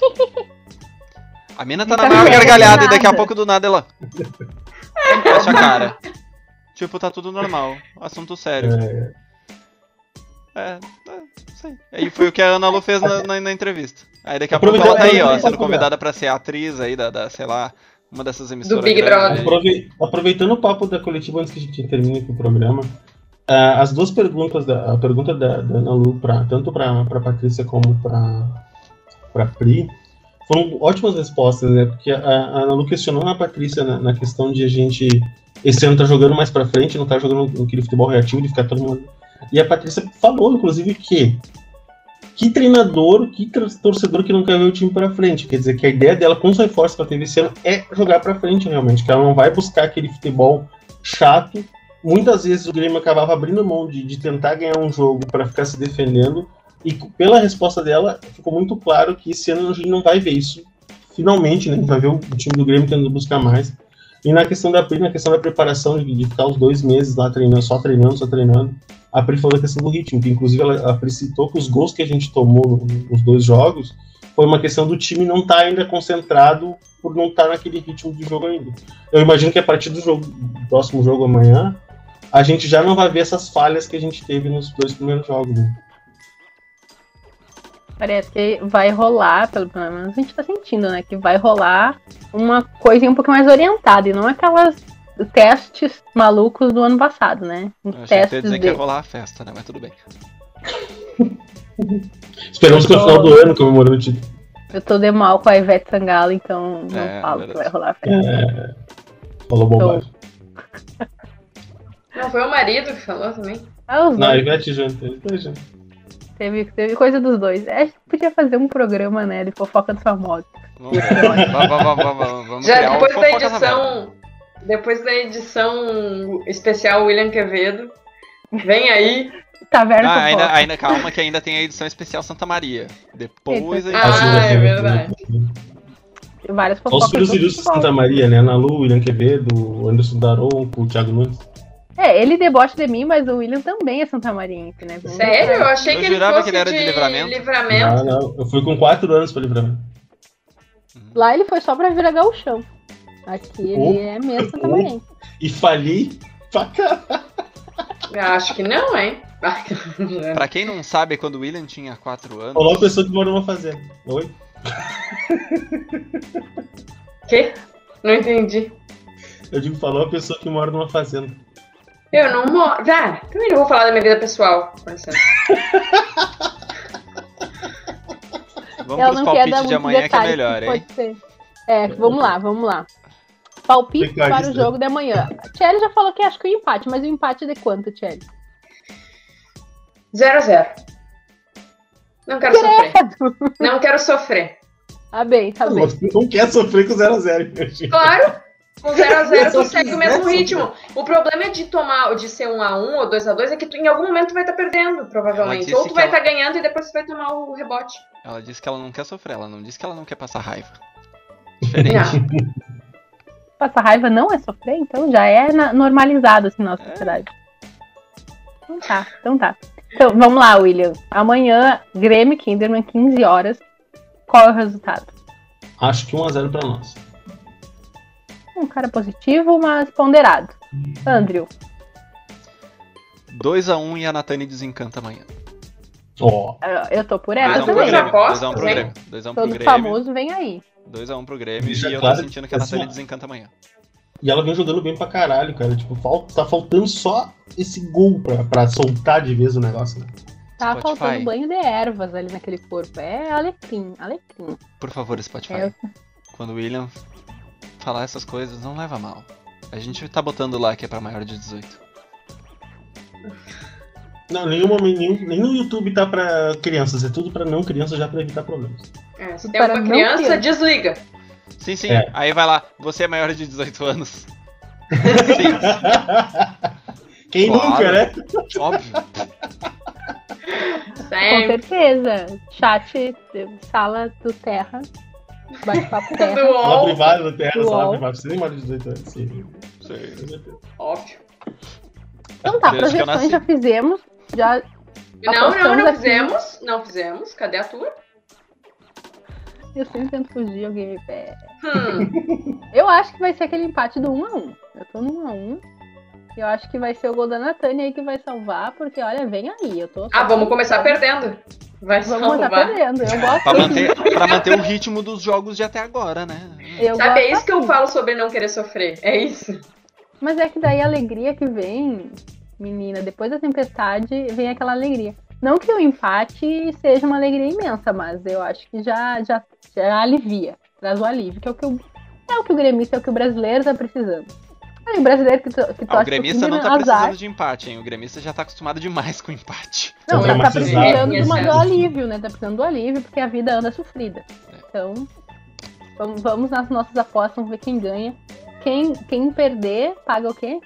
A mina tá Não na maior séria, gargalhada e daqui a pouco do nada ela. Fecha a cara. Tipo, tá tudo normal. Assunto sério. É, É, é, sei. Aí foi o que a Ana Lu fez na, na- na entrevista. Aí daqui a pouco ela tá aí, ó, sendo pra convidada pra ser atriz aí da, da, sei lá, uma dessas emissoras. Big grandes Brother. aí. aproveitando o papo da coletiva antes que a gente termine aqui o programa, ah, as duas perguntas, da, a pergunta da, da Ana Lu, pra, tanto para a Patrícia como para a Pri, foram ótimas respostas, né? Porque a, a Ana Lu questionou a Patrícia na, na questão de a gente. Esse ano tá jogando mais pra frente, não tá jogando aquele futebol reativo de ficar todo mundo. E a Patrícia falou, inclusive, que que treinador, que torcedor que não quer ver o time para frente. Quer dizer que a ideia dela com os reforços que ela teve esse ano é jogar para frente realmente, que ela não vai buscar aquele futebol chato. Muitas vezes o Grêmio acabava abrindo mão de, de tentar ganhar um jogo para ficar se defendendo. E pela resposta dela, ficou muito claro que esse ano a gente não vai ver isso. Finalmente, né? Vai ver o time do Grêmio tentando buscar mais. E na questão da na questão da preparação, de, de, ficar os dois meses lá treinando, só treinando, só treinando, a Pri falou da questão do ritmo, que inclusive ela, a Pri citou que os gols que a gente tomou nos dois jogos foi uma questão do time não estar tá ainda concentrado por não estar tá naquele ritmo de jogo ainda. Eu imagino que a partir do jogo, do próximo jogo amanhã, a gente já não vai ver essas falhas que a gente teve nos dois primeiros jogos. Né? Parece que vai rolar, pelo menos a gente tá sentindo, né? Que vai rolar uma coisa um pouco mais orientada e não aquelas testes malucos do ano passado, né? Um Eu achei que dizer de... que ia rolar a festa, né? Mas tudo bem. Esperamos que no final do ano comemorando o título. Eu tô de mal com a Ivete Sangalo, então não é, falo verdade. que vai rolar a festa. É... Falou bobagem. Não, foi o marido que falou também. Ah, não, a Ivete junto, Ivete junto. Teve, teve coisa dos dois. É, a gente podia fazer um programa, né, de fofoca dos famosos. Vamos, vamos, vamos, Já depois da edição. Depois da edição especial William Quevedo. Vem aí. Taverna ah, ainda, ainda, calma que ainda tem a edição especial Santa Maria. Depois a gente... Ah, é verdade. Várias fofocas. Os filhos de Santa Maria, né? Ana Lu, William Quevedo, Anderson Daronco, o Thiago Nunes. É, ele debocha de mim, mas o William também é Santa Mariense, né? Sério? Eu achei eu que ele fosse que ele era de, de livramento. livramento. Não, não. Eu fui com 4 anos pra livramento. Lá ele foi só pra virar gauchão. Aqui ele oh, é mesmo Santa Mariense. E falhei pra caralho. Acho que não, hein? pra quem não sabe, quando o William tinha 4 anos. Falou a pessoa que mora numa fazenda. Oi? Que? Não entendi. Eu digo, falou a pessoa que mora numa fazenda. Eu não moro. Ah, também não vou falar da minha vida pessoal. vamos Ela pros palpites de amanhã detalhes, que é melhor, hein? Ser. É, vamos lá, vamos lá. Palpite para o jogo de amanhã. Tchelle já falou que acho que o empate, mas o empate é de quanto, Tchelle? 0 a 0 Não quero Credo. sofrer. Não quero sofrer. Tá bem, tá bem. Não quer sofrer com 0 a 0 Claro! Com 0x0 tu segue o mesmo ritmo. O problema é de tomar, de ser 1x1 ou 2x2, é que tu, em algum momento tu vai estar tá perdendo, provavelmente. Ou tu vai estar ela... tá ganhando e depois tu vai tomar o rebote. Ela disse que ela não quer sofrer, ela não disse que ela não quer passar raiva. Diferente. passar raiva não é sofrer, então já é normalizado assim na nossa é. sociedade. Então tá, então tá. Então, vamos lá, William. Amanhã, Grêmio Kinderman, 15 horas. Qual é o resultado? Acho que 1x0 pra nós um cara positivo, mas ponderado. Andrew. 2x1 um, e a Natane desencanta amanhã. Oh. Eu tô por ela também. 2x1 pro Grêmio. 2x1 pro Grêmio. famoso vem aí. 2x1 pro Grêmio e eu tô sentindo que a Natane desencanta amanhã. E ela vem jogando bem pra caralho, cara. Tipo, falta, tá faltando só esse gol pra, pra soltar de vez o negócio, né? Tá Spotify. faltando banho de ervas ali naquele corpo. É alecrim, alecrim. Por favor, Spotify. É. Quando o William falar essas coisas, não leva mal. A gente tá botando lá que é pra maior de 18. Não, nenhum, nenhum, nem no YouTube tá pra crianças, é tudo pra não crianças já pra evitar problemas. É, se tem uma criança, criança, desliga. Sim, sim. É. Aí vai lá, você é maior de 18 anos. sim. Quem claro. nunca, né? Óbvio. Com certeza. Chat, sala do Terra Bate-papo terra. Do Sala privada do terra, sala privada. Você nem mais de 18 anos. Sim. Sim. Óbvio. Então tá, Desde projeções já fizemos. Já não, não, não aqui. fizemos. Não fizemos. Cadê a tua? Eu sempre tento fugir, alguém me pega. Hum. Eu acho que vai ser aquele empate do 1x1. Eu tô no 1x1. Eu acho que vai ser o gol da Natânia aí que vai salvar, porque olha, vem aí. Eu tô ah, vamos começar perdendo. Vai Vamos salvar. perdendo. Eu gosto pra, manter, pra manter o ritmo dos jogos de até agora, né? Eu Sabe, é isso que eu falo sobre não querer sofrer. É isso. Mas é que daí a alegria que vem, menina, depois da tempestade, vem aquela alegria. Não que o empate seja uma alegria imensa, mas eu acho que já, já, já alivia. Traz o alívio, que é o que o, é o, que o gremista, é o que o brasileiro tá precisando. E o brasileiro que, to, que Ah, o gremista não tá azar. precisando de empate, hein? O gremista já tá acostumado demais com empate. Não, tá, é tá precisando de uma, do alívio, né? Tá precisando do alívio, porque a vida anda sofrida. Então, vamos, vamos nas nossas apostas, vamos ver quem ganha. Quem, quem perder, paga o quê?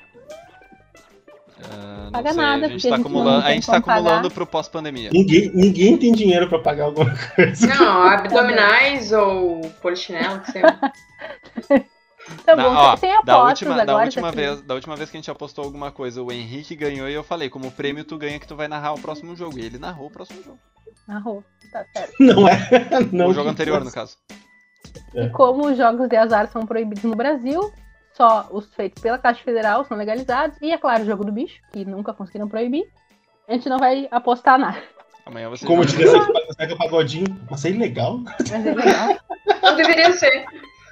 Não Paga sei, nada, a gente porque tá a gente não acumulando, a gente tá acumulando pro pós-pandemia. Ninguém, ninguém tem dinheiro pra pagar alguma coisa. Não, abdominais ou polichinelo, que seja. Tá Na- bom, ó, sem da última, agora. da, última tá aqui. vez, da última vez que a gente apostou alguma coisa, o Henrique ganhou e eu falei, como prêmio tu ganha que tu vai narrar o próximo jogo. E ele narrou o próximo jogo. Narrou, tá certo. Não é? Não o jogo anterior, no caso. É. E como os jogos de azar são proibidos no Brasil, só os feitos pela Caixa Federal são legalizados. E é claro, o jogo do bicho, que nunca conseguiram proibir. A gente não vai apostar nada. Amanhã você Como joga. diria Zeca Zeca Pagodinho, mas é ilegal. Mas é legal. Não deveria ser.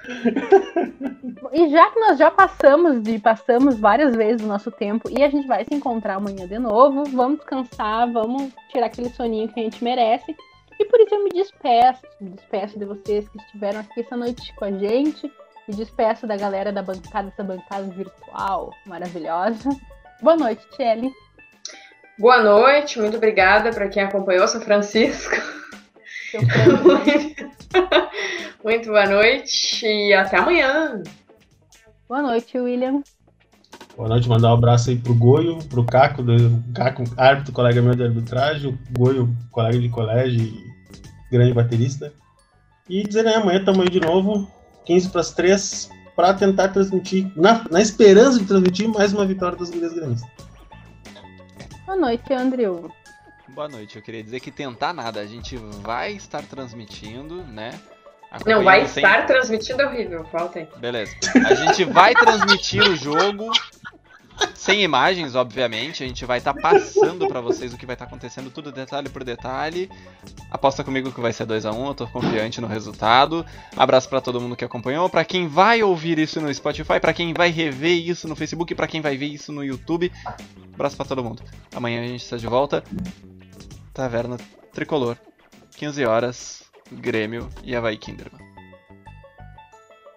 E já que nós já passamos de passamos várias vezes o nosso tempo e a gente vai se encontrar amanhã de novo, vamos descansar, vamos tirar aquele soninho que a gente merece. E por isso eu me despeço, me despeço de vocês que estiveram aqui essa noite com a gente, me despeço da galera da bancada, essa bancada virtual maravilhosa. Boa noite, Tchelle. Boa noite, muito obrigada para quem acompanhou, São Francisco. Frango. Muito boa noite e até amanhã. Boa noite, William. Boa noite, mandar um abraço aí pro Goio, pro Caco, do Caco, árbitro, colega meu de arbitragem, o Goio, colega de colégio e grande baterista. E dizer, né, amanhã estamos aí de novo, 15 para as 3, para tentar transmitir, na, na esperança de transmitir mais uma vitória das gurias gremistas. Boa noite, Andrew. Boa noite, eu queria dizer que tentar nada, a gente vai estar transmitindo, né? Não, vai sem- estar transmitindo é horrível, falta aí. Beleza. A gente vai transmitir o jogo sem imagens, obviamente. A gente vai estar passando pra vocês o que vai estar acontecendo, tudo detalhe por detalhe. Aposta comigo que vai ser 2 a 1 eu tô confiante no resultado. Abraço pra todo mundo que acompanhou, Pra quem vai ouvir isso no Spotify, pra quem vai rever isso no Facebook, pra quem vai ver isso no YouTube. Abraço pra todo mundo. Amanhã a gente está de volta. Taverna Tricolor, 15 horas, Grêmio e Havaí Kinderman.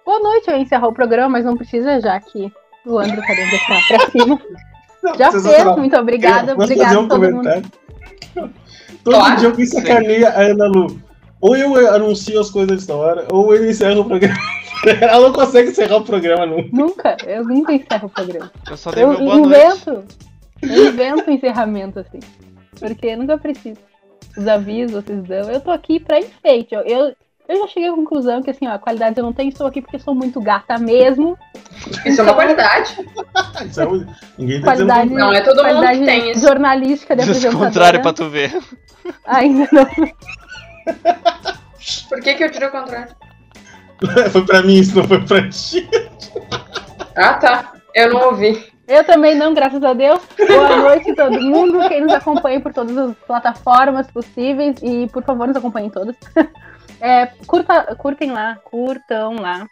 Boa noite, eu ia encerrar o programa, mas não precisa, já que o Andrew tá dando deixar pra cima. Já fez, muito obrigada. Obrigada um todo mundo. comentário? Todo Claro. dia alguém sacaneia a Ana Lu. Ou eu anuncio as coisas da hora, ou ele encerra o programa. Ela não consegue encerrar o programa nunca. Nunca, eu nunca encerro o programa. Eu só dei Eu meu boa noite. invento, eu invento encerramento assim. Porque eu nunca preciso. Os avisos vocês dão. Eu tô aqui pra enfeite. Eu, eu, eu já cheguei à conclusão que assim, ó, qualidade eu não tenho, estou aqui porque sou muito gata mesmo. Isso é uma qualidade. Isso é um- Ninguém tá dizendo Qualidade, que Não, é todo mundo qualidade que tem isso. jornalística da Diz o contrário pra tu ver. Ainda não. Por que, que eu tirei o contrário? foi pra mim, isso não foi pra ti. Ah, tá. Eu não ouvi. Eu também não, graças a Deus. Boa noite a todo mundo, quem nos acompanha por todas as plataformas possíveis e por favor nos acompanhem todas. É, curta, curtem lá, curtam lá.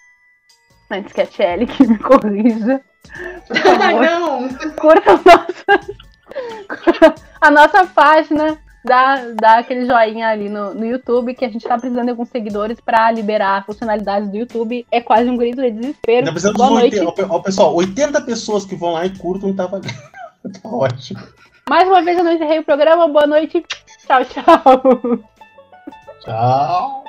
Antes que a Shelly que me corrija. Por favor, não. curtam nossa, a nossa página. Dá, dá aquele joinha ali no, no YouTube que a gente tá precisando de alguns seguidores pra liberar funcionalidades do YouTube. É quase um grito de desespero. Boa noite. 80. Ó, pessoal, 80 pessoas que vão lá e curtam, tá. Tá ótimo. Mais uma vez eu não encerrei o programa. Boa noite. Tchau, tchau. Tchau.